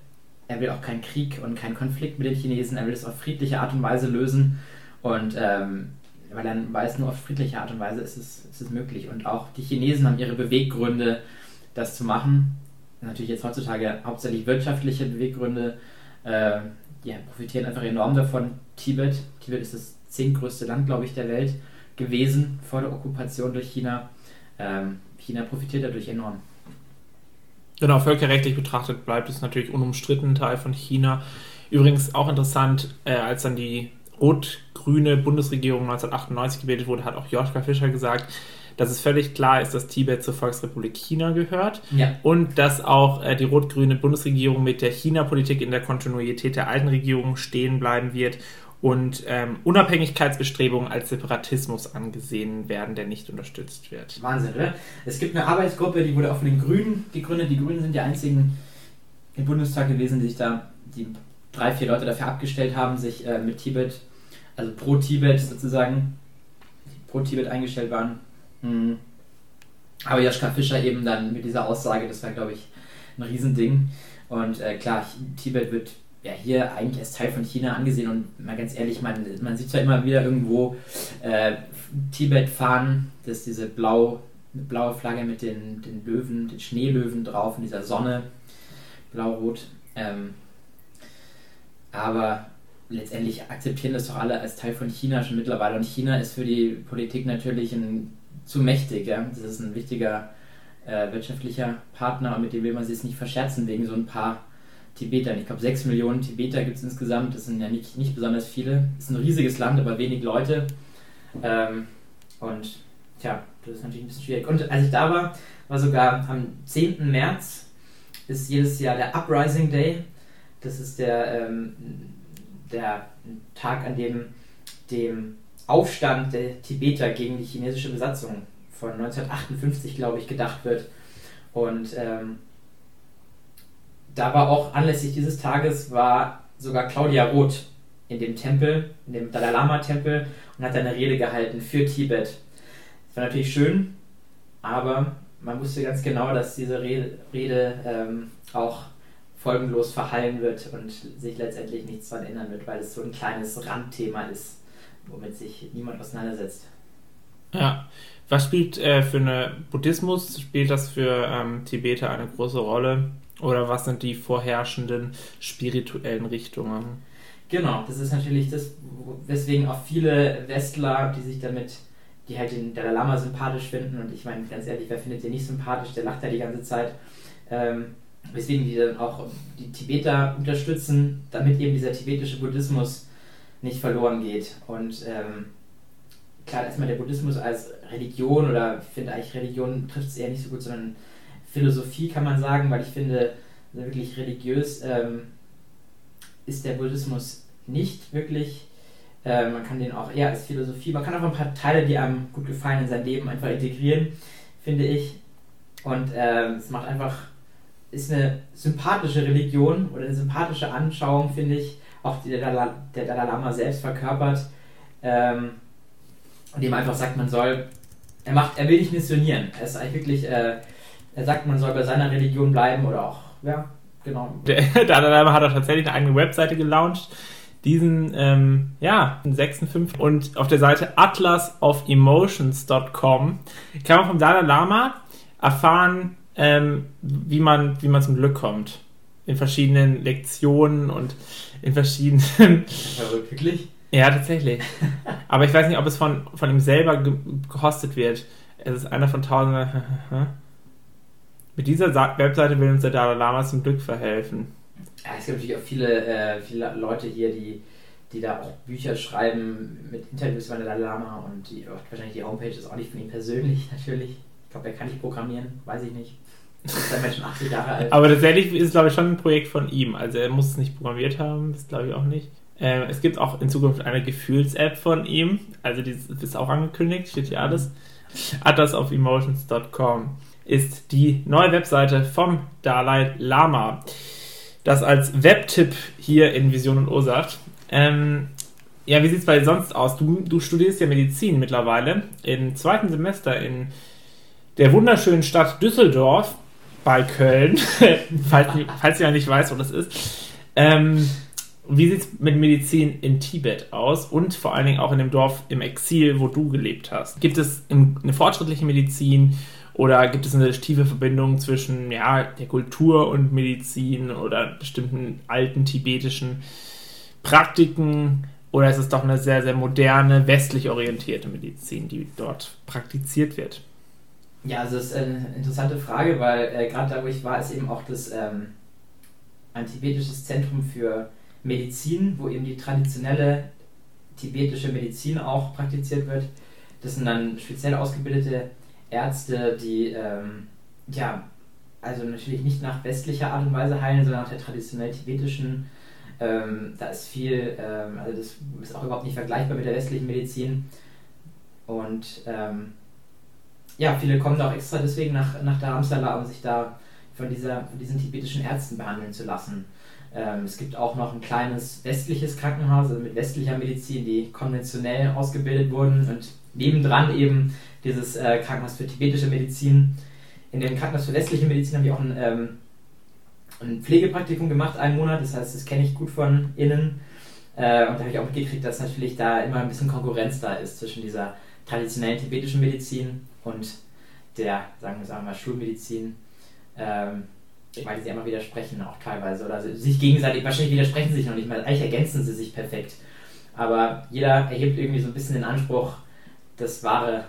[SPEAKER 2] er will auch keinen Krieg und keinen Konflikt mit den Chinesen, er will es auf friedliche Art und Weise lösen und ähm, weil er weiß, nur auf friedliche Art und Weise ist es, ist es möglich. Und auch die Chinesen haben ihre Beweggründe, das zu machen. Natürlich jetzt heutzutage hauptsächlich wirtschaftliche Beweggründe. Äh, die profitieren einfach enorm davon. Tibet, Tibet ist das zehntgrößte Land, glaube ich, der Welt gewesen vor der Okkupation durch China. Ähm, China profitiert dadurch enorm.
[SPEAKER 1] Genau, völkerrechtlich betrachtet bleibt es natürlich unumstritten Teil von China. Übrigens auch interessant, äh, als dann die rot-grüne Bundesregierung 1998 gebildet wurde, hat auch Joschka Fischer gesagt, dass es völlig klar ist, dass Tibet zur Volksrepublik China gehört
[SPEAKER 2] ja.
[SPEAKER 1] und dass auch äh, die rot-grüne Bundesregierung mit der China-Politik in der Kontinuität der alten Regierung stehen bleiben wird und ähm, Unabhängigkeitsbestrebungen als Separatismus angesehen werden, der nicht unterstützt wird.
[SPEAKER 2] Wahnsinn, oder? Es gibt eine Arbeitsgruppe, die wurde auch von den Grünen gegründet. Die Grünen sind die einzigen im Bundestag gewesen, die sich da, die drei, vier Leute dafür abgestellt haben, sich äh, mit Tibet, also pro Tibet sozusagen, pro Tibet eingestellt waren. Hm. Aber Joschka Fischer eben dann mit dieser Aussage, das war, glaube ich, ein Riesending. Und äh, klar, Tibet wird ja hier eigentlich als Teil von China angesehen und mal ganz ehrlich, man, man sieht zwar immer wieder irgendwo äh, Tibet-Fahnen, das ist diese blau, blaue Flagge mit den, den Löwen, den Schneelöwen drauf in dieser Sonne, blau-rot. Ähm, aber letztendlich akzeptieren das doch alle als Teil von China schon mittlerweile und China ist für die Politik natürlich ein, zu mächtig. Ja? Das ist ein wichtiger äh, wirtschaftlicher Partner und mit dem will man sich nicht verscherzen wegen so ein paar Tibetern. Ich glaube, 6 Millionen Tibeter gibt es insgesamt. Das sind ja nicht, nicht besonders viele. Ist ein riesiges Land, aber wenig Leute. Ähm, und tja, das ist natürlich ein bisschen schwierig. Und als ich da war, war sogar am 10. März ist jedes Jahr der Uprising Day. Das ist der, ähm, der Tag, an dem dem Aufstand der Tibeter gegen die chinesische Besatzung von 1958, glaube ich, gedacht wird. Und ähm, da war auch anlässlich dieses Tages war sogar Claudia Roth in dem Tempel, in dem Dalai Lama Tempel und hat eine Rede gehalten für Tibet. Das war natürlich schön, aber man wusste ganz genau, dass diese Rede, ähm, auch folgenlos verhallen wird und sich letztendlich nichts daran ändern wird, weil es so ein kleines Randthema ist, womit sich niemand auseinandersetzt.
[SPEAKER 1] Ja, was spielt äh, für eine Buddhismus? Spielt das für ähm, Tibeter eine große Rolle? Oder was sind die vorherrschenden spirituellen Richtungen?
[SPEAKER 2] Genau, das ist natürlich das, weswegen auch viele Westler, die sich damit die halt den Dalai Lama sympathisch finden. Und ich meine, ganz ehrlich, wer findet den nicht sympathisch? Der lacht ja die ganze Zeit. Ähm, weswegen die dann auch die Tibeter unterstützen, damit eben dieser tibetische Buddhismus nicht verloren geht. Und ähm, klar, erstmal der Buddhismus als Religion oder ich finde eigentlich Religion trifft es eher nicht so gut, sondern Philosophie kann man sagen, weil ich finde, wirklich religiös ähm, ist der Buddhismus nicht wirklich äh, man kann den auch eher als Philosophie, man kann auch ein paar Teile, die einem gut gefallen in sein Leben einfach integrieren, finde ich. Und äh, es macht einfach, ist eine sympathische Religion oder eine sympathische Anschauung, finde ich, auch die der, Dalai, der Dalai Lama selbst verkörpert. Ähm, und dem einfach sagt, man soll, er macht, er will nicht missionieren. Er ist eigentlich wirklich, äh, er sagt, man soll bei seiner Religion bleiben oder auch, ja, genau.
[SPEAKER 1] Der Dalai Lama hat auch tatsächlich eine eigene Webseite gelauncht diesen, ähm, ja, 6.5 und auf der Seite atlasofemotions.com kann man vom Dalai Lama erfahren, ähm, wie, man, wie man zum Glück kommt. In verschiedenen Lektionen und in verschiedenen.
[SPEAKER 2] Ja, wirklich?
[SPEAKER 1] Ja, tatsächlich. Aber ich weiß nicht, ob es von, von ihm selber ge gehostet wird. Es ist einer von tausenden. Mit dieser Webseite will uns der Dalai Lama zum Glück verhelfen.
[SPEAKER 2] Ja, es gibt natürlich auch viele, äh, viele Leute hier, die, die da auch Bücher schreiben mit Interviews mit Dalai Lama und die, wahrscheinlich die Homepage ist auch nicht von ihm persönlich natürlich. Ich glaube, er kann nicht programmieren, weiß ich nicht. Ist der Mensch schon 80 Jahre alt.
[SPEAKER 1] Aber tatsächlich ist es, glaube ich, schon ein Projekt von ihm. Also er muss es nicht programmiert haben, das glaube ich auch nicht. Ähm, es gibt auch in Zukunft eine Gefühls-App von ihm. Also die ist auch angekündigt, steht hier alles. Atlasofemotions.com ist die neue Webseite vom Dalai Lama. Das als Webtipp hier in Vision und Ursache. Ähm, ja, wie sieht es bei dir sonst aus? Du, du studierst ja Medizin mittlerweile im zweiten Semester in der wunderschönen Stadt Düsseldorf bei Köln, falls, falls ihr ja nicht weiß, wo das ist. Ähm, wie sieht es mit Medizin in Tibet aus und vor allen Dingen auch in dem Dorf im Exil, wo du gelebt hast? Gibt es eine fortschrittliche Medizin oder gibt es eine tiefe Verbindung zwischen ja, der Kultur und Medizin oder bestimmten alten tibetischen Praktiken? Oder ist es doch eine sehr, sehr moderne, westlich orientierte Medizin, die dort praktiziert wird?
[SPEAKER 2] Ja, also das ist eine interessante Frage, weil äh, gerade da, wo ich war, ist eben auch das ähm, ein tibetisches Zentrum für Medizin, wo eben die traditionelle tibetische Medizin auch praktiziert wird. Das sind dann speziell ausgebildete Ärzte, die ähm, ja, also natürlich nicht nach westlicher Art und Weise heilen, sondern nach der traditionell tibetischen. Ähm, da ist viel, ähm, also das ist auch überhaupt nicht vergleichbar mit der westlichen Medizin. Und ähm, ja, viele kommen da auch extra deswegen nach, nach Dharamsala, um sich da von, dieser, von diesen tibetischen Ärzten behandeln zu lassen. Ähm, es gibt auch noch ein kleines westliches Krankenhaus also mit westlicher Medizin, die konventionell ausgebildet wurden und nebendran eben dieses äh, Krankenhaus für tibetische Medizin. In dem Krankenhaus für westliche Medizin habe ich auch ein, ähm, ein Pflegepraktikum gemacht, einen Monat, das heißt, das kenne ich gut von innen. Äh, und da habe ich auch mitgekriegt, dass natürlich da immer ein bisschen Konkurrenz da ist zwischen dieser traditionellen tibetischen Medizin und der, sagen wir, sagen wir mal, Schulmedizin. Ähm, weil die sich immer widersprechen, auch teilweise. Oder sich gegenseitig, wahrscheinlich widersprechen sie sich noch nicht mal. Eigentlich ergänzen sie sich perfekt. Aber jeder erhebt irgendwie so ein bisschen den Anspruch, das wahre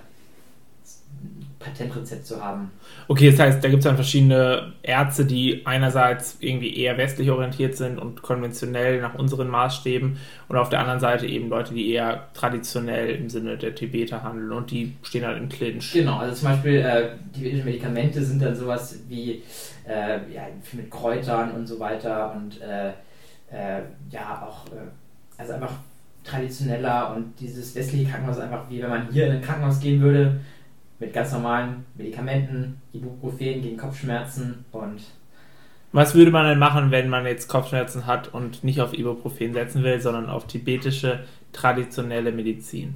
[SPEAKER 2] Patentrezept zu haben.
[SPEAKER 1] Okay, das heißt, da gibt es dann verschiedene Ärzte, die einerseits irgendwie eher westlich orientiert sind und konventionell nach unseren Maßstäben und auf der anderen Seite eben Leute, die eher traditionell im Sinne der Tibeter handeln und die stehen halt im Clinch.
[SPEAKER 2] Genau, also zum Beispiel äh, tibetische Medikamente sind dann sowas wie äh, ja, viel mit Kräutern und so weiter und äh, äh ja auch, äh, also einfach traditioneller und dieses westliche Krankenhaus einfach wie wenn man hier in ein Krankenhaus gehen würde mit ganz normalen Medikamenten, Ibuprofen gegen Kopfschmerzen und.
[SPEAKER 1] Was würde man denn machen, wenn man jetzt Kopfschmerzen hat und nicht auf Ibuprofen setzen will, sondern auf tibetische traditionelle Medizin?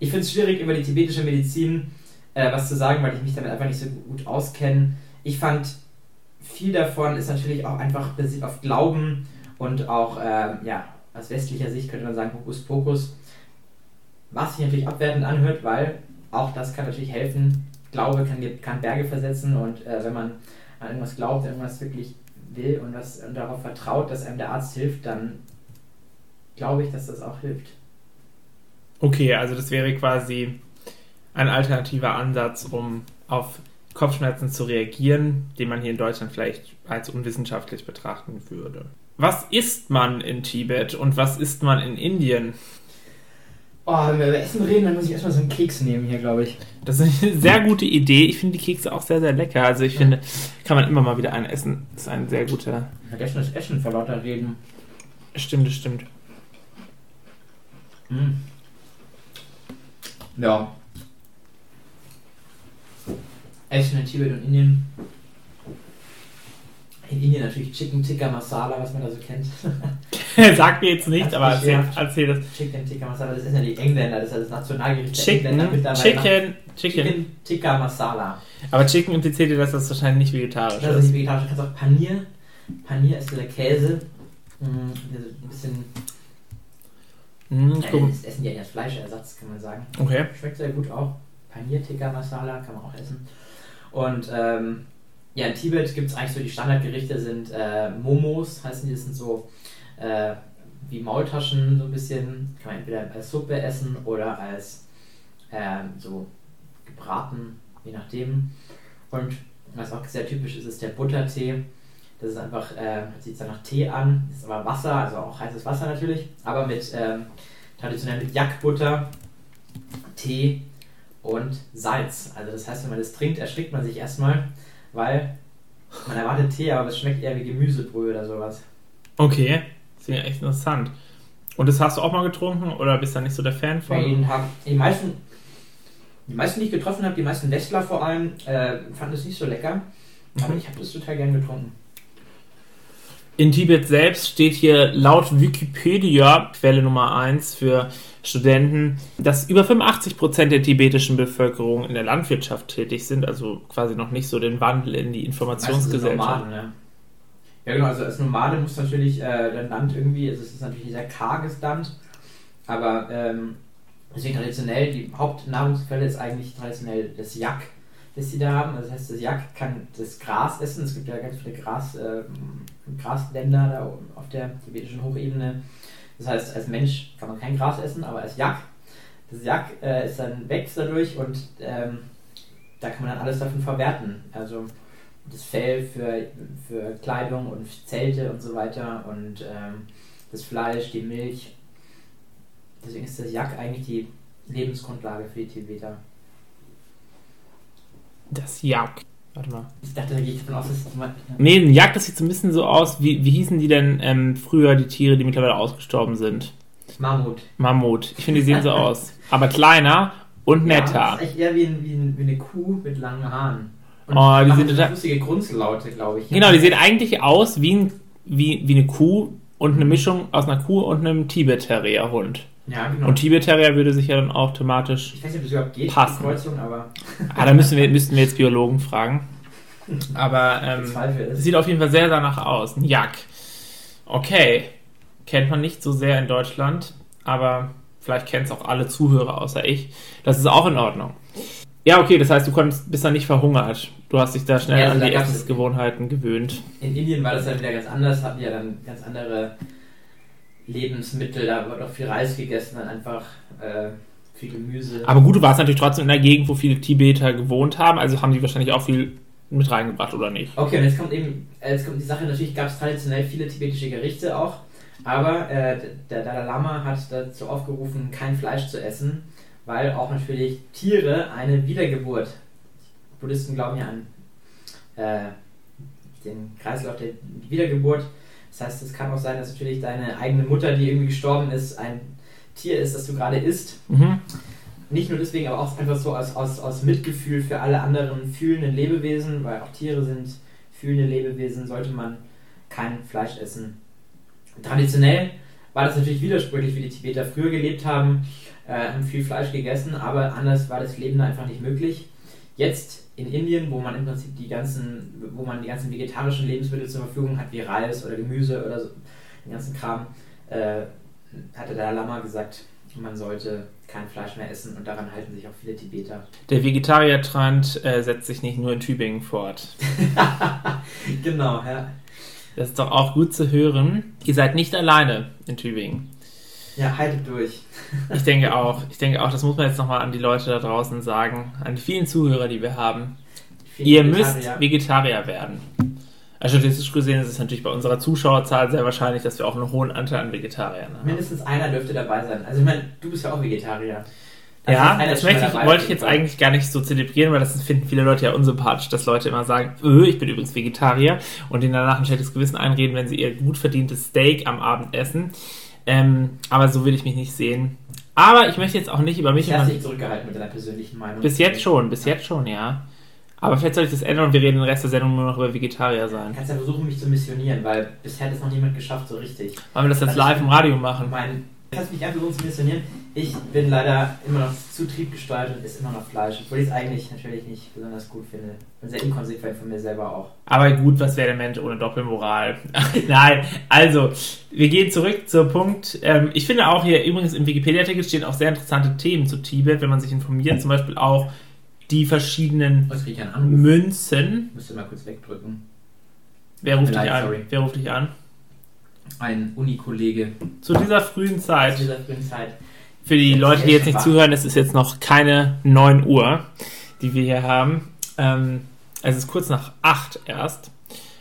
[SPEAKER 2] Ich finde es schwierig, über die tibetische Medizin äh, was zu sagen, weil ich mich damit einfach nicht so gut auskenne. Ich fand, viel davon ist natürlich auch einfach basiert auf Glauben und auch, äh, ja, aus westlicher Sicht könnte man sagen, Hokuspokus. Was sich natürlich abwertend anhört, weil auch das kann natürlich helfen. Glaube kann, kann Berge versetzen und äh, wenn man an irgendwas glaubt, irgendwas wirklich will und, das, und darauf vertraut, dass einem der Arzt hilft, dann glaube ich, dass das auch hilft.
[SPEAKER 1] Okay, also das wäre quasi ein alternativer Ansatz, um auf Kopfschmerzen zu reagieren, den man hier in Deutschland vielleicht als unwissenschaftlich betrachten würde. Was isst man in Tibet und was isst man in Indien?
[SPEAKER 2] Oh, wenn wir über Essen reden, dann muss ich erstmal so einen Keks nehmen hier, glaube ich.
[SPEAKER 1] Das ist eine sehr gute Idee. Ich finde die Kekse auch sehr, sehr lecker. Also ich finde, kann man immer mal wieder einen essen. Das ist ein sehr guter.
[SPEAKER 2] Vergessen das Essen vor lauter Reden.
[SPEAKER 1] Stimmt, das stimmt.
[SPEAKER 2] Mhm. Ja. Essen in Tibet und Indien in Indien natürlich Chicken Tikka Masala, was man da so kennt.
[SPEAKER 1] Sagt mir jetzt nicht, aber erzähl, erzähl, das.
[SPEAKER 2] Chicken Tikka Masala, das ist ja die Engländer, das ist ja das Nationalgericht
[SPEAKER 1] Chicken, der Engländer. Chicken, Chicken,
[SPEAKER 2] Chicken Tikka Masala.
[SPEAKER 1] Aber Chicken impliziert dir, dass das wahrscheinlich nicht vegetarisch
[SPEAKER 2] das ist. Das ist nicht vegetarisch, du kannst auch Panier. Panier ist der Käse. Ein bisschen. Mm, das essen die ja als Fleischersatz, kann man sagen.
[SPEAKER 1] Okay.
[SPEAKER 2] Schmeckt sehr gut auch. Panier Tikka Masala kann man auch essen. Und ähm, ja, in Tibet gibt es eigentlich so die Standardgerichte sind äh, Momos, heißen die, das sind so äh, wie Maultaschen so ein bisschen, kann man entweder als Suppe essen oder als äh, so gebraten, je nachdem. Und was auch sehr typisch ist, ist der Buttertee. Das ist einfach, äh, sieht dann nach Tee an, ist aber Wasser, also auch heißes Wasser natürlich, aber mit ähm, traditionell mit Jackbutter, Tee und Salz. Also das heißt, wenn man das trinkt, erschrickt man sich erstmal weil man erwartet Tee, aber es schmeckt eher wie Gemüsebrühe oder sowas.
[SPEAKER 1] Okay, das ist ja echt interessant. Und das hast du auch mal getrunken oder bist du nicht so der Fan von?
[SPEAKER 2] jeden Tag. Die meisten, die meisten, die ich getroffen habe, die meisten Westler vor allem, äh, fanden es nicht so lecker. Aber mhm. ich habe das total gern getrunken.
[SPEAKER 1] In Tibet selbst steht hier laut Wikipedia, Quelle Nummer 1 für Studenten, dass über 85 Prozent der tibetischen Bevölkerung in der Landwirtschaft tätig sind, also quasi noch nicht so den Wandel in die Informationsgesellschaft.
[SPEAKER 2] Nomaden, ja. Ja, genau, also als Nomade muss natürlich äh, dein Land irgendwie, also es ist natürlich ein sehr karges Land, aber ähm, deswegen traditionell, die Hauptnahrungsquelle ist eigentlich traditionell das Yak das sie da haben. Also das heißt, das Jagd kann das Gras essen. Es gibt ja ganz viele Gras, äh, Grasländer da auf der tibetischen Hochebene. Das heißt, als Mensch kann man kein Gras essen, aber als Yak, das Yak äh, ist dann wächst dadurch und ähm, da kann man dann alles davon verwerten. Also das Fell für, für Kleidung und Zelte und so weiter und ähm, das Fleisch, die Milch. Deswegen ist das Yak eigentlich die Lebensgrundlage für die Tibeter.
[SPEAKER 1] Das Jagd. Warte mal.
[SPEAKER 2] Ich dachte, da gehe ich davon aus, dass es.
[SPEAKER 1] Nee, ein Jagd, das sieht so ein bisschen so aus. Wie, wie hießen die denn ähm, früher, die Tiere, die mittlerweile ausgestorben sind?
[SPEAKER 2] Mammut.
[SPEAKER 1] Mammut. Ich finde, die sehen so aus. Aber kleiner und netter. Ja,
[SPEAKER 2] das ist echt eher wie, ein, wie, ein, wie eine Kuh mit langen Haaren.
[SPEAKER 1] Und oh, die sind
[SPEAKER 2] total. lustige Grunzlaute, glaube ich.
[SPEAKER 1] Genau, die sehen eigentlich aus wie, ein, wie, wie eine Kuh und eine Mischung aus einer Kuh und einem Tibet-Terrier-Hund.
[SPEAKER 2] Ja, genau.
[SPEAKER 1] Und Tibet-Terrier würde sich ja dann automatisch
[SPEAKER 2] Ich weiß nicht, ob das überhaupt geht,
[SPEAKER 1] passen.
[SPEAKER 2] Kreuzung, aber...
[SPEAKER 1] ah, da müssen wir, müssten wir jetzt Biologen fragen. Aber ähm, sieht auf jeden Fall sehr danach aus. Ein Jack. Okay. Kennt man nicht so sehr in Deutschland, aber vielleicht kennen es auch alle Zuhörer außer ich. Das ist auch in Ordnung. Ja, okay, das heißt, du konntest, bist dann nicht verhungert. Du hast dich da schnell ja, also an die Essensgewohnheiten gewöhnt.
[SPEAKER 2] In Indien war das dann wieder ganz anders, hatten ja dann ganz andere Lebensmittel, da wird auch viel Reis gegessen, dann einfach äh, viel Gemüse.
[SPEAKER 1] Aber gut, du warst natürlich trotzdem in der Gegend, wo viele Tibeter gewohnt haben, also haben die wahrscheinlich auch viel mit reingebracht, oder nicht?
[SPEAKER 2] Okay, und jetzt kommt eben, äh, jetzt kommt die Sache, natürlich gab es traditionell viele tibetische Gerichte auch, aber äh, der Dalai Lama hat dazu aufgerufen, kein Fleisch zu essen, weil auch natürlich Tiere eine Wiedergeburt, Buddhisten glauben ja an äh, den Kreislauf der Wiedergeburt, das heißt, es kann auch sein, dass natürlich deine eigene Mutter, die irgendwie gestorben ist, ein Tier ist, das du gerade isst. Mhm. Nicht nur deswegen, aber auch einfach so aus, aus, aus Mitgefühl für alle anderen fühlenden Lebewesen, weil auch Tiere sind fühlende Lebewesen, sollte man kein Fleisch essen. Traditionell war das natürlich widersprüchlich, wie die Tibeter früher gelebt haben, äh, haben viel Fleisch gegessen, aber anders war das Leben da einfach nicht möglich. Jetzt in Indien, wo man im Prinzip die ganzen, wo man die ganzen vegetarischen Lebensmittel zur Verfügung hat, wie Reis oder Gemüse oder so, den ganzen Kram, äh, hatte der Lama gesagt, man sollte kein Fleisch mehr essen und daran halten sich auch viele Tibeter.
[SPEAKER 1] Der Vegetariertrend äh, setzt sich nicht nur in Tübingen fort.
[SPEAKER 2] genau, ja.
[SPEAKER 1] Das ist doch auch gut zu hören. Ihr seid nicht alleine in Tübingen.
[SPEAKER 2] Ja, haltet durch.
[SPEAKER 1] ich denke auch. Ich denke auch, das muss man jetzt nochmal an die Leute da draußen sagen, an die vielen Zuhörer, die wir haben. Ihr Vegetarier. müsst Vegetarier werden. Also statistisch gesehen ist es natürlich bei unserer Zuschauerzahl sehr wahrscheinlich, dass wir auch einen hohen Anteil an Vegetariern haben.
[SPEAKER 2] Mindestens einer dürfte dabei sein. Also ich meine, du bist ja auch Vegetarier.
[SPEAKER 1] Also ja, das möchte ich, wollte ich jetzt eigentlich gar nicht so zelebrieren, weil das finden viele Leute ja unsympathisch, dass Leute immer sagen, öh, ich bin übrigens Vegetarier und ihnen danach ein schlechtes Gewissen einreden, wenn sie ihr gut verdientes Steak am Abend essen. Ähm, aber so will ich mich nicht sehen. Aber ich möchte jetzt auch nicht über mich...
[SPEAKER 2] Ich habe dich zurückgehalten mit deiner persönlichen Meinung.
[SPEAKER 1] Bis jetzt schon, bis jetzt schon, ja. Aber vielleicht soll ich das ändern und wir reden den Rest der Sendung nur noch über Vegetarier sein.
[SPEAKER 2] Du kannst ja versuchen, mich zu missionieren, weil bisher hat es noch niemand geschafft, so richtig.
[SPEAKER 1] Wollen wir das jetzt live im Radio machen?
[SPEAKER 2] Mein kannst mich einfach so missionieren. Ich bin leider immer noch zu triebgesteuert und esse immer noch Fleisch, obwohl ich es eigentlich natürlich nicht besonders gut finde. Bin sehr inkonsequent von mir selber auch.
[SPEAKER 1] Aber gut, was wäre der Mensch ohne Doppelmoral? Nein, also, wir gehen zurück zum Punkt. Ähm, ich finde auch hier übrigens im Wikipedia-Artikel stehen auch sehr interessante Themen zu Tibet, wenn man sich informiert, zum Beispiel auch die verschiedenen
[SPEAKER 2] oh,
[SPEAKER 1] Münzen.
[SPEAKER 2] Müsste mal kurz wegdrücken.
[SPEAKER 1] Wer ruft dich an? Wer ruft dich an?
[SPEAKER 2] Ein Unikollege.
[SPEAKER 1] Zu dieser frühen Zeit.
[SPEAKER 2] Zu dieser frühen Zeit.
[SPEAKER 1] Für die Leute, die jetzt nicht zuhören, es ist jetzt noch keine 9 Uhr, die wir hier haben. Ähm, es ist kurz nach 8 erst.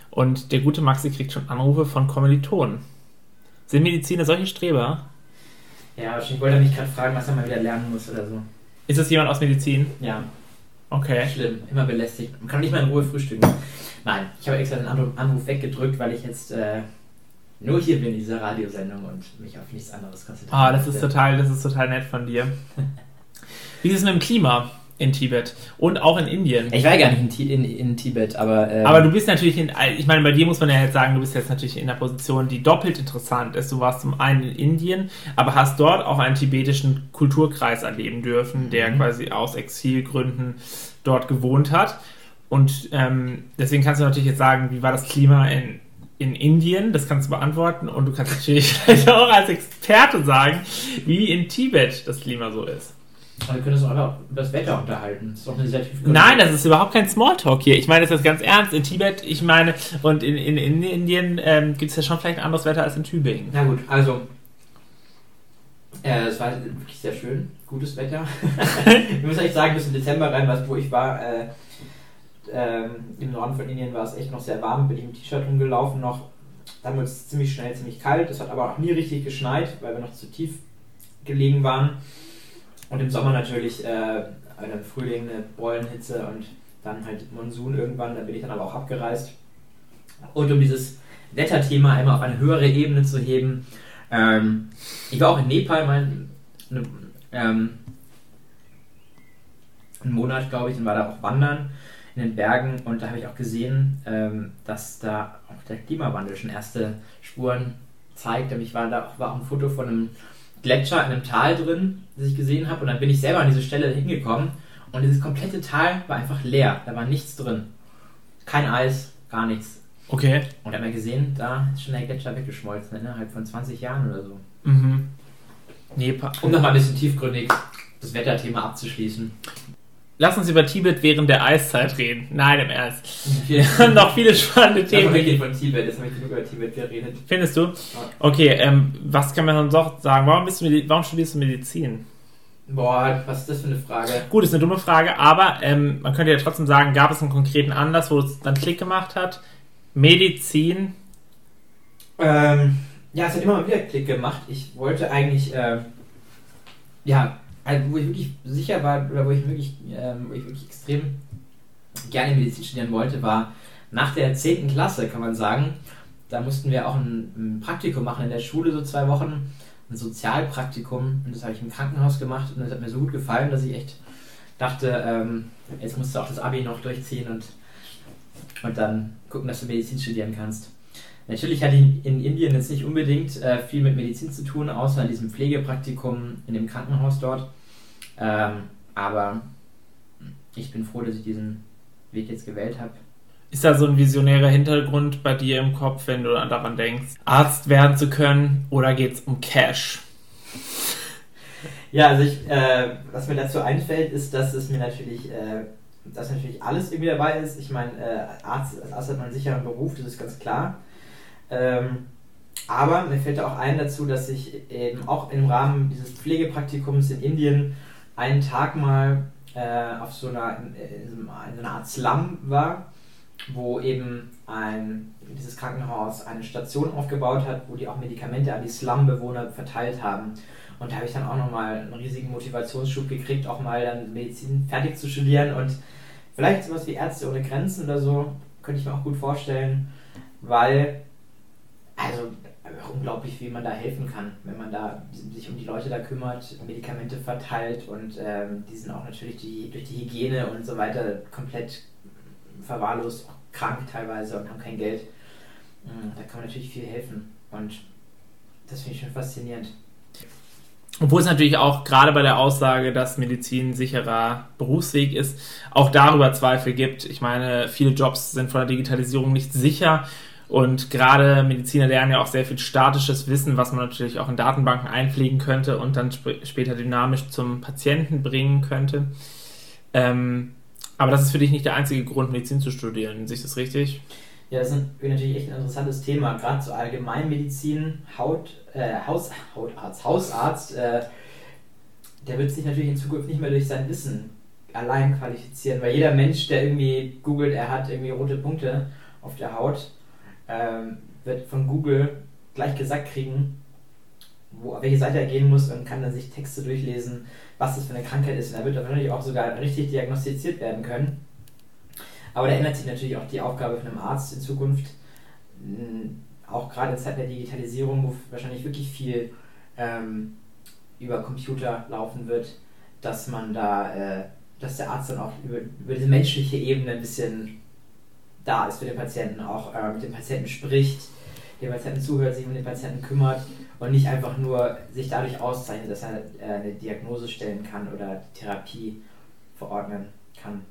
[SPEAKER 1] Und der gute Maxi kriegt schon Anrufe von Kommilitonen. Sind Mediziner solche Streber?
[SPEAKER 2] Ja, wahrscheinlich wollte mich gerade fragen, was er mal wieder lernen muss oder so.
[SPEAKER 1] Ist das jemand aus Medizin?
[SPEAKER 2] Ja.
[SPEAKER 1] Okay.
[SPEAKER 2] Schlimm, immer belästigt. Man kann nicht mal in Ruhe frühstücken. Nein, ich habe extra den Anruf weggedrückt, weil ich jetzt äh, nur hier bin in dieser Radiosendung und mich auf nichts anderes konzentriere.
[SPEAKER 1] Ah, das ist total, das ist total nett von dir. Wie ist es mit dem Klima in Tibet und auch in Indien?
[SPEAKER 2] Ich war ja gar nicht in, in, in Tibet, aber.
[SPEAKER 1] Ähm aber du bist natürlich in. Ich meine, bei dir muss man ja jetzt sagen, du bist jetzt natürlich in einer Position, die doppelt interessant ist. Du warst zum einen in Indien, aber hast dort auch einen tibetischen Kulturkreis erleben dürfen, der mhm. quasi aus Exilgründen dort gewohnt hat. Und ähm, deswegen kannst du natürlich jetzt sagen, wie war das Klima in in Indien, das kannst du beantworten und du kannst natürlich auch als Experte sagen, wie in Tibet das Klima so ist.
[SPEAKER 2] Aber wir können uns auch einfach über das Wetter unterhalten. Das ist doch eine sehr
[SPEAKER 1] Nein, das ist überhaupt kein Smalltalk hier. Ich meine das ist ganz ernst. In Tibet, ich meine, und in, in, in Indien ähm, gibt es ja schon vielleicht ein anderes Wetter als in Tübingen.
[SPEAKER 2] Na gut, also äh, es war wirklich sehr schön, gutes Wetter. ich muss echt sagen, bis im Dezember rein, was, wo ich war, äh, ähm, Im Norden von Indien war es echt noch sehr warm, bin ich im T-Shirt rumgelaufen noch. Dann wurde es ziemlich schnell ziemlich kalt. Es hat aber auch nie richtig geschneit, weil wir noch zu tief gelegen waren. Und im Sommer natürlich äh, im Frühling eine Beulenhitze und dann halt Monsun irgendwann. Da bin ich dann aber auch abgereist. Und um dieses Wetterthema einmal auf eine höhere Ebene zu heben, ähm, ich war auch in Nepal mein, ne, ähm, einen Monat, glaube ich, und war da auch wandern in den Bergen und da habe ich auch gesehen, ähm, dass da auch der Klimawandel schon erste Spuren zeigt. Ich war da war auch ein Foto von einem Gletscher in einem Tal drin, das ich gesehen habe und dann bin ich selber an diese Stelle hingekommen und dieses komplette Tal war einfach leer, da war nichts drin. Kein Eis, gar nichts.
[SPEAKER 1] Okay.
[SPEAKER 2] Und da haben wir gesehen, da ist schon der Gletscher weggeschmolzen, innerhalb von 20 Jahren oder so.
[SPEAKER 1] Mhm.
[SPEAKER 2] Nee, um nochmal ein bisschen tiefgründig das Wetterthema abzuschließen.
[SPEAKER 1] Lass uns über Tibet während der Eiszeit reden. Nein, im Ernst. Wir haben noch viele spannende Themen.
[SPEAKER 2] Ich von Tibet, jetzt habe ich genug über Tibet geredet.
[SPEAKER 1] Findest du? Okay, ähm, was kann man noch sagen? Warum, bist du, warum studierst du Medizin?
[SPEAKER 2] Boah, was ist das für eine Frage?
[SPEAKER 1] Gut, ist eine dumme Frage, aber ähm, man könnte ja trotzdem sagen, gab es einen konkreten Anlass, wo es dann Klick gemacht hat? Medizin?
[SPEAKER 2] Ähm, ja, es hat immer mal wieder Klick gemacht. Ich wollte eigentlich, äh, ja, also wo ich wirklich sicher war, oder wo ich wirklich, äh, wo ich wirklich extrem gerne Medizin studieren wollte, war nach der 10. Klasse, kann man sagen. Da mussten wir auch ein, ein Praktikum machen in der Schule, so zwei Wochen ein Sozialpraktikum und das habe ich im Krankenhaus gemacht und das hat mir so gut gefallen, dass ich echt dachte, ähm, jetzt musst du auch das Abi noch durchziehen und, und dann gucken, dass du Medizin studieren kannst. Natürlich hatte ich in Indien jetzt nicht unbedingt äh, viel mit Medizin zu tun, außer in diesem Pflegepraktikum in dem Krankenhaus dort. Ähm, aber ich bin froh, dass ich diesen Weg jetzt gewählt habe.
[SPEAKER 1] Ist da so ein visionärer Hintergrund bei dir im Kopf, wenn du daran denkst, Arzt werden zu können oder geht es um Cash?
[SPEAKER 2] Ja, also ich, äh, was mir dazu einfällt, ist, dass es mir natürlich, äh, dass natürlich alles irgendwie dabei ist. Ich meine, äh, Arzt, als Arzt hat man einen sicheren Beruf, das ist ganz klar. Ähm, aber mir fällt auch ein dazu, dass ich eben auch im Rahmen dieses Pflegepraktikums in Indien einen Tag mal äh, auf so einer, in, in einer Art Slum war wo eben ein, dieses Krankenhaus eine Station aufgebaut hat, wo die auch Medikamente an die Slum-Bewohner verteilt haben. Und da habe ich dann auch nochmal einen riesigen Motivationsschub gekriegt, auch mal dann Medizin fertig zu studieren und vielleicht sowas wie Ärzte ohne Grenzen oder so, könnte ich mir auch gut vorstellen, weil, also unglaublich, wie man da helfen kann, wenn man da sich um die Leute da kümmert, Medikamente verteilt und ähm, die sind auch natürlich die, durch die Hygiene und so weiter komplett verwahrlost, krank teilweise und haben kein Geld. Mm, da kann man natürlich viel helfen. Und das finde ich schon faszinierend.
[SPEAKER 1] Obwohl es natürlich auch gerade bei der Aussage, dass Medizin ein sicherer Berufsweg ist, auch darüber Zweifel gibt. Ich meine, viele Jobs sind von der Digitalisierung nicht sicher und gerade Mediziner lernen ja auch sehr viel statisches Wissen, was man natürlich auch in Datenbanken einpflegen könnte und dann sp später dynamisch zum Patienten bringen könnte. Ähm, aber das ist für dich nicht der einzige Grund, Medizin zu studieren. Sehe ich das richtig?
[SPEAKER 2] Ja, das ist natürlich echt ein interessantes Thema. Gerade so Allgemeinmedizin, Haut, äh, Haus, Hautarzt, Hausarzt, äh, der wird sich natürlich in Zukunft nicht mehr durch sein Wissen allein qualifizieren, weil jeder Mensch, der irgendwie googelt, er hat irgendwie rote Punkte auf der Haut, ähm, wird von Google gleich gesagt kriegen, wo, auf welche Seite er gehen muss und kann dann sich Texte durchlesen, was das für eine Krankheit ist. Und da wird wahrscheinlich auch sogar richtig diagnostiziert werden können. Aber da ändert sich natürlich auch die Aufgabe von einem Arzt in Zukunft. Auch gerade in Zeiten der Digitalisierung, wo wahrscheinlich wirklich viel ähm, über Computer laufen wird, dass man da, äh, dass der Arzt dann auch über, über diese menschliche Ebene ein bisschen da ist für den Patienten, auch äh, mit dem Patienten spricht, dem Patienten zuhört, sich um den Patienten kümmert und nicht einfach nur sich dadurch auszeichnet, dass er äh, eine Diagnose stellen kann oder Therapie verordnen kann.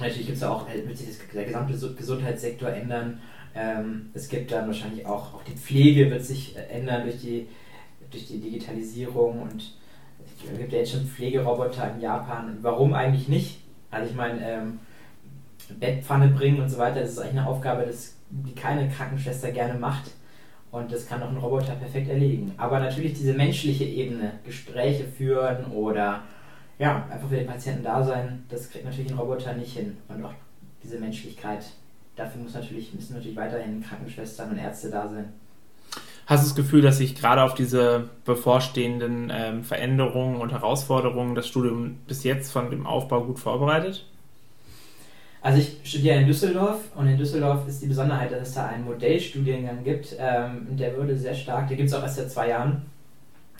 [SPEAKER 2] Natürlich gibt es auch, äh, wird sich der gesamte Gesundheitssektor ändern. Ähm, es gibt dann wahrscheinlich auch, auch die Pflege wird sich äh, ändern durch die, durch die Digitalisierung und es gibt ja jetzt schon Pflegeroboter in Japan. Warum eigentlich nicht? Also ich meine, ähm, Bettpfanne bringen und so weiter, das ist eigentlich eine Aufgabe, das, die keine Krankenschwester gerne macht. Und das kann auch ein Roboter perfekt erledigen. Aber natürlich diese menschliche Ebene, Gespräche führen oder ja, einfach für den Patienten da sein, das kriegt natürlich ein Roboter nicht hin. Und auch diese Menschlichkeit, dafür muss natürlich, müssen natürlich weiterhin Krankenschwestern und Ärzte da sein.
[SPEAKER 1] Hast du das Gefühl, dass sich gerade auf diese bevorstehenden ähm, Veränderungen und Herausforderungen das Studium bis jetzt von dem Aufbau gut vorbereitet?
[SPEAKER 2] Also ich studiere in Düsseldorf und in Düsseldorf ist die Besonderheit, dass es da einen Modellstudiengang gibt. Ähm, der würde sehr stark, der gibt es auch erst seit zwei Jahren.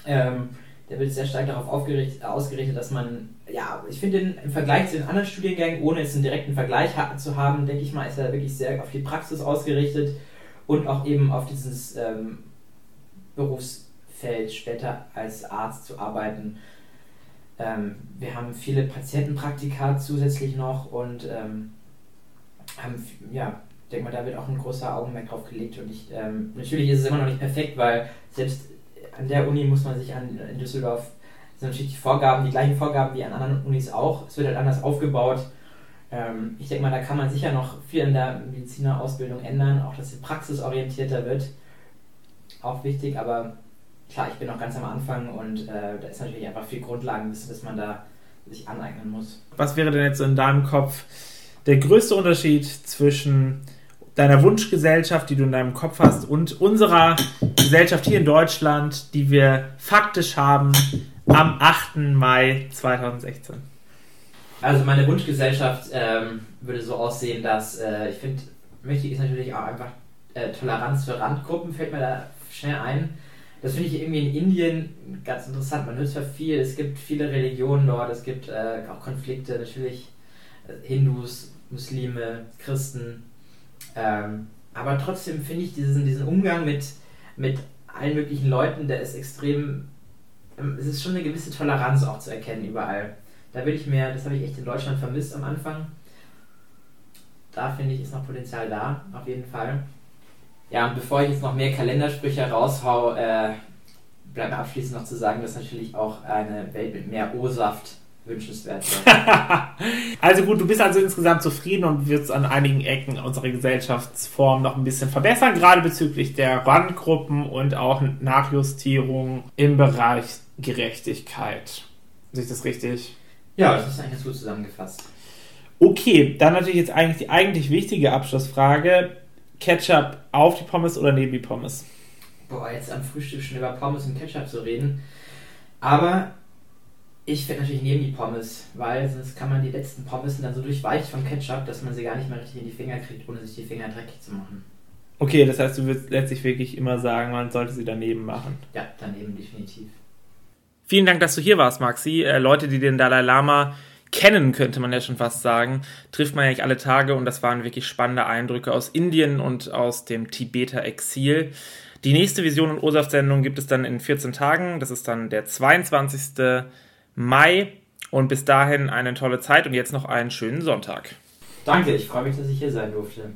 [SPEAKER 2] Ähm, der wird sehr stark darauf ausgerichtet, dass man, ja, ich finde im Vergleich zu den anderen Studiengängen, ohne jetzt einen direkten Vergleich zu haben, denke ich mal, ist er wirklich sehr auf die Praxis ausgerichtet und auch eben auf dieses ähm, Berufsfeld später als Arzt zu arbeiten. Ähm, wir haben viele Patientenpraktika zusätzlich noch und ähm, haben, ja, ich denke mal, da wird auch ein großer Augenmerk drauf gelegt. Und ich, ähm, natürlich ist es immer noch nicht perfekt, weil selbst an der Uni muss man sich an, in Düsseldorf, sind natürlich die Vorgaben, die gleichen Vorgaben wie an anderen Unis auch. Es wird halt anders aufgebaut. Ähm, ich denke mal, da kann man sicher noch viel in der Medizinerausbildung ändern, auch dass sie praxisorientierter wird. Auch wichtig, aber klar, ich bin noch ganz am Anfang und äh, da ist natürlich einfach viel Grundlagenwissen, dass man da sich aneignen muss.
[SPEAKER 1] Was wäre denn jetzt in deinem Kopf der größte Unterschied zwischen deiner Wunschgesellschaft, die du in deinem Kopf hast, und unserer Gesellschaft hier in Deutschland, die wir faktisch haben am 8. Mai 2016?
[SPEAKER 2] Also meine Wunschgesellschaft ähm, würde so aussehen, dass äh, ich finde, wichtig ist natürlich auch einfach äh, Toleranz für Randgruppen, fällt mir da schnell ein. Das finde ich irgendwie in Indien ganz interessant. Man hört zwar viel, es gibt viele Religionen dort, es gibt äh, auch Konflikte, natürlich äh, Hindus, Muslime, Christen. Ähm, aber trotzdem finde ich diesen, diesen Umgang mit, mit allen möglichen Leuten, der ist extrem. Ähm, es ist schon eine gewisse Toleranz auch zu erkennen überall. Da würde ich mir, das habe ich echt in Deutschland vermisst am Anfang. Da finde ich, ist noch Potenzial da, auf jeden Fall. Ja, und bevor ich jetzt noch mehr Kalendersprüche raushau, äh, bleibt mir abschließend noch zu sagen, dass natürlich auch eine Welt mit mehr O-Saft wünschenswert wäre.
[SPEAKER 1] also gut, du bist also insgesamt zufrieden und wirst an einigen Ecken unserer Gesellschaftsform noch ein bisschen verbessern, gerade bezüglich der Randgruppen und auch Nachjustierung im Bereich Gerechtigkeit. Sehe ich das richtig?
[SPEAKER 2] Ja, das ist eigentlich ganz gut zusammengefasst.
[SPEAKER 1] Okay, dann natürlich jetzt eigentlich die eigentlich wichtige Abschlussfrage. Ketchup auf die Pommes oder neben die Pommes?
[SPEAKER 2] Boah, jetzt am Frühstück schon über Pommes und Ketchup zu reden. Aber ich finde natürlich neben die Pommes, weil sonst kann man die letzten Pommes dann so durchweicht vom Ketchup, dass man sie gar nicht mehr richtig in die Finger kriegt, ohne sich die Finger dreckig zu machen.
[SPEAKER 1] Okay, das heißt, du würdest letztlich wirklich immer sagen, man sollte sie daneben machen.
[SPEAKER 2] Ja, daneben definitiv.
[SPEAKER 1] Vielen Dank, dass du hier warst, Maxi. Äh, Leute, die den Dalai Lama kennen, könnte man ja schon fast sagen, trifft man ja nicht alle Tage und das waren wirklich spannende Eindrücke aus Indien und aus dem Tibeter Exil. Die nächste Vision und Ursaft-Sendung gibt es dann in 14 Tagen. Das ist dann der 22. Mai. Und bis dahin eine tolle Zeit und jetzt noch einen schönen Sonntag.
[SPEAKER 2] Danke, ich freue mich, dass ich hier sein durfte.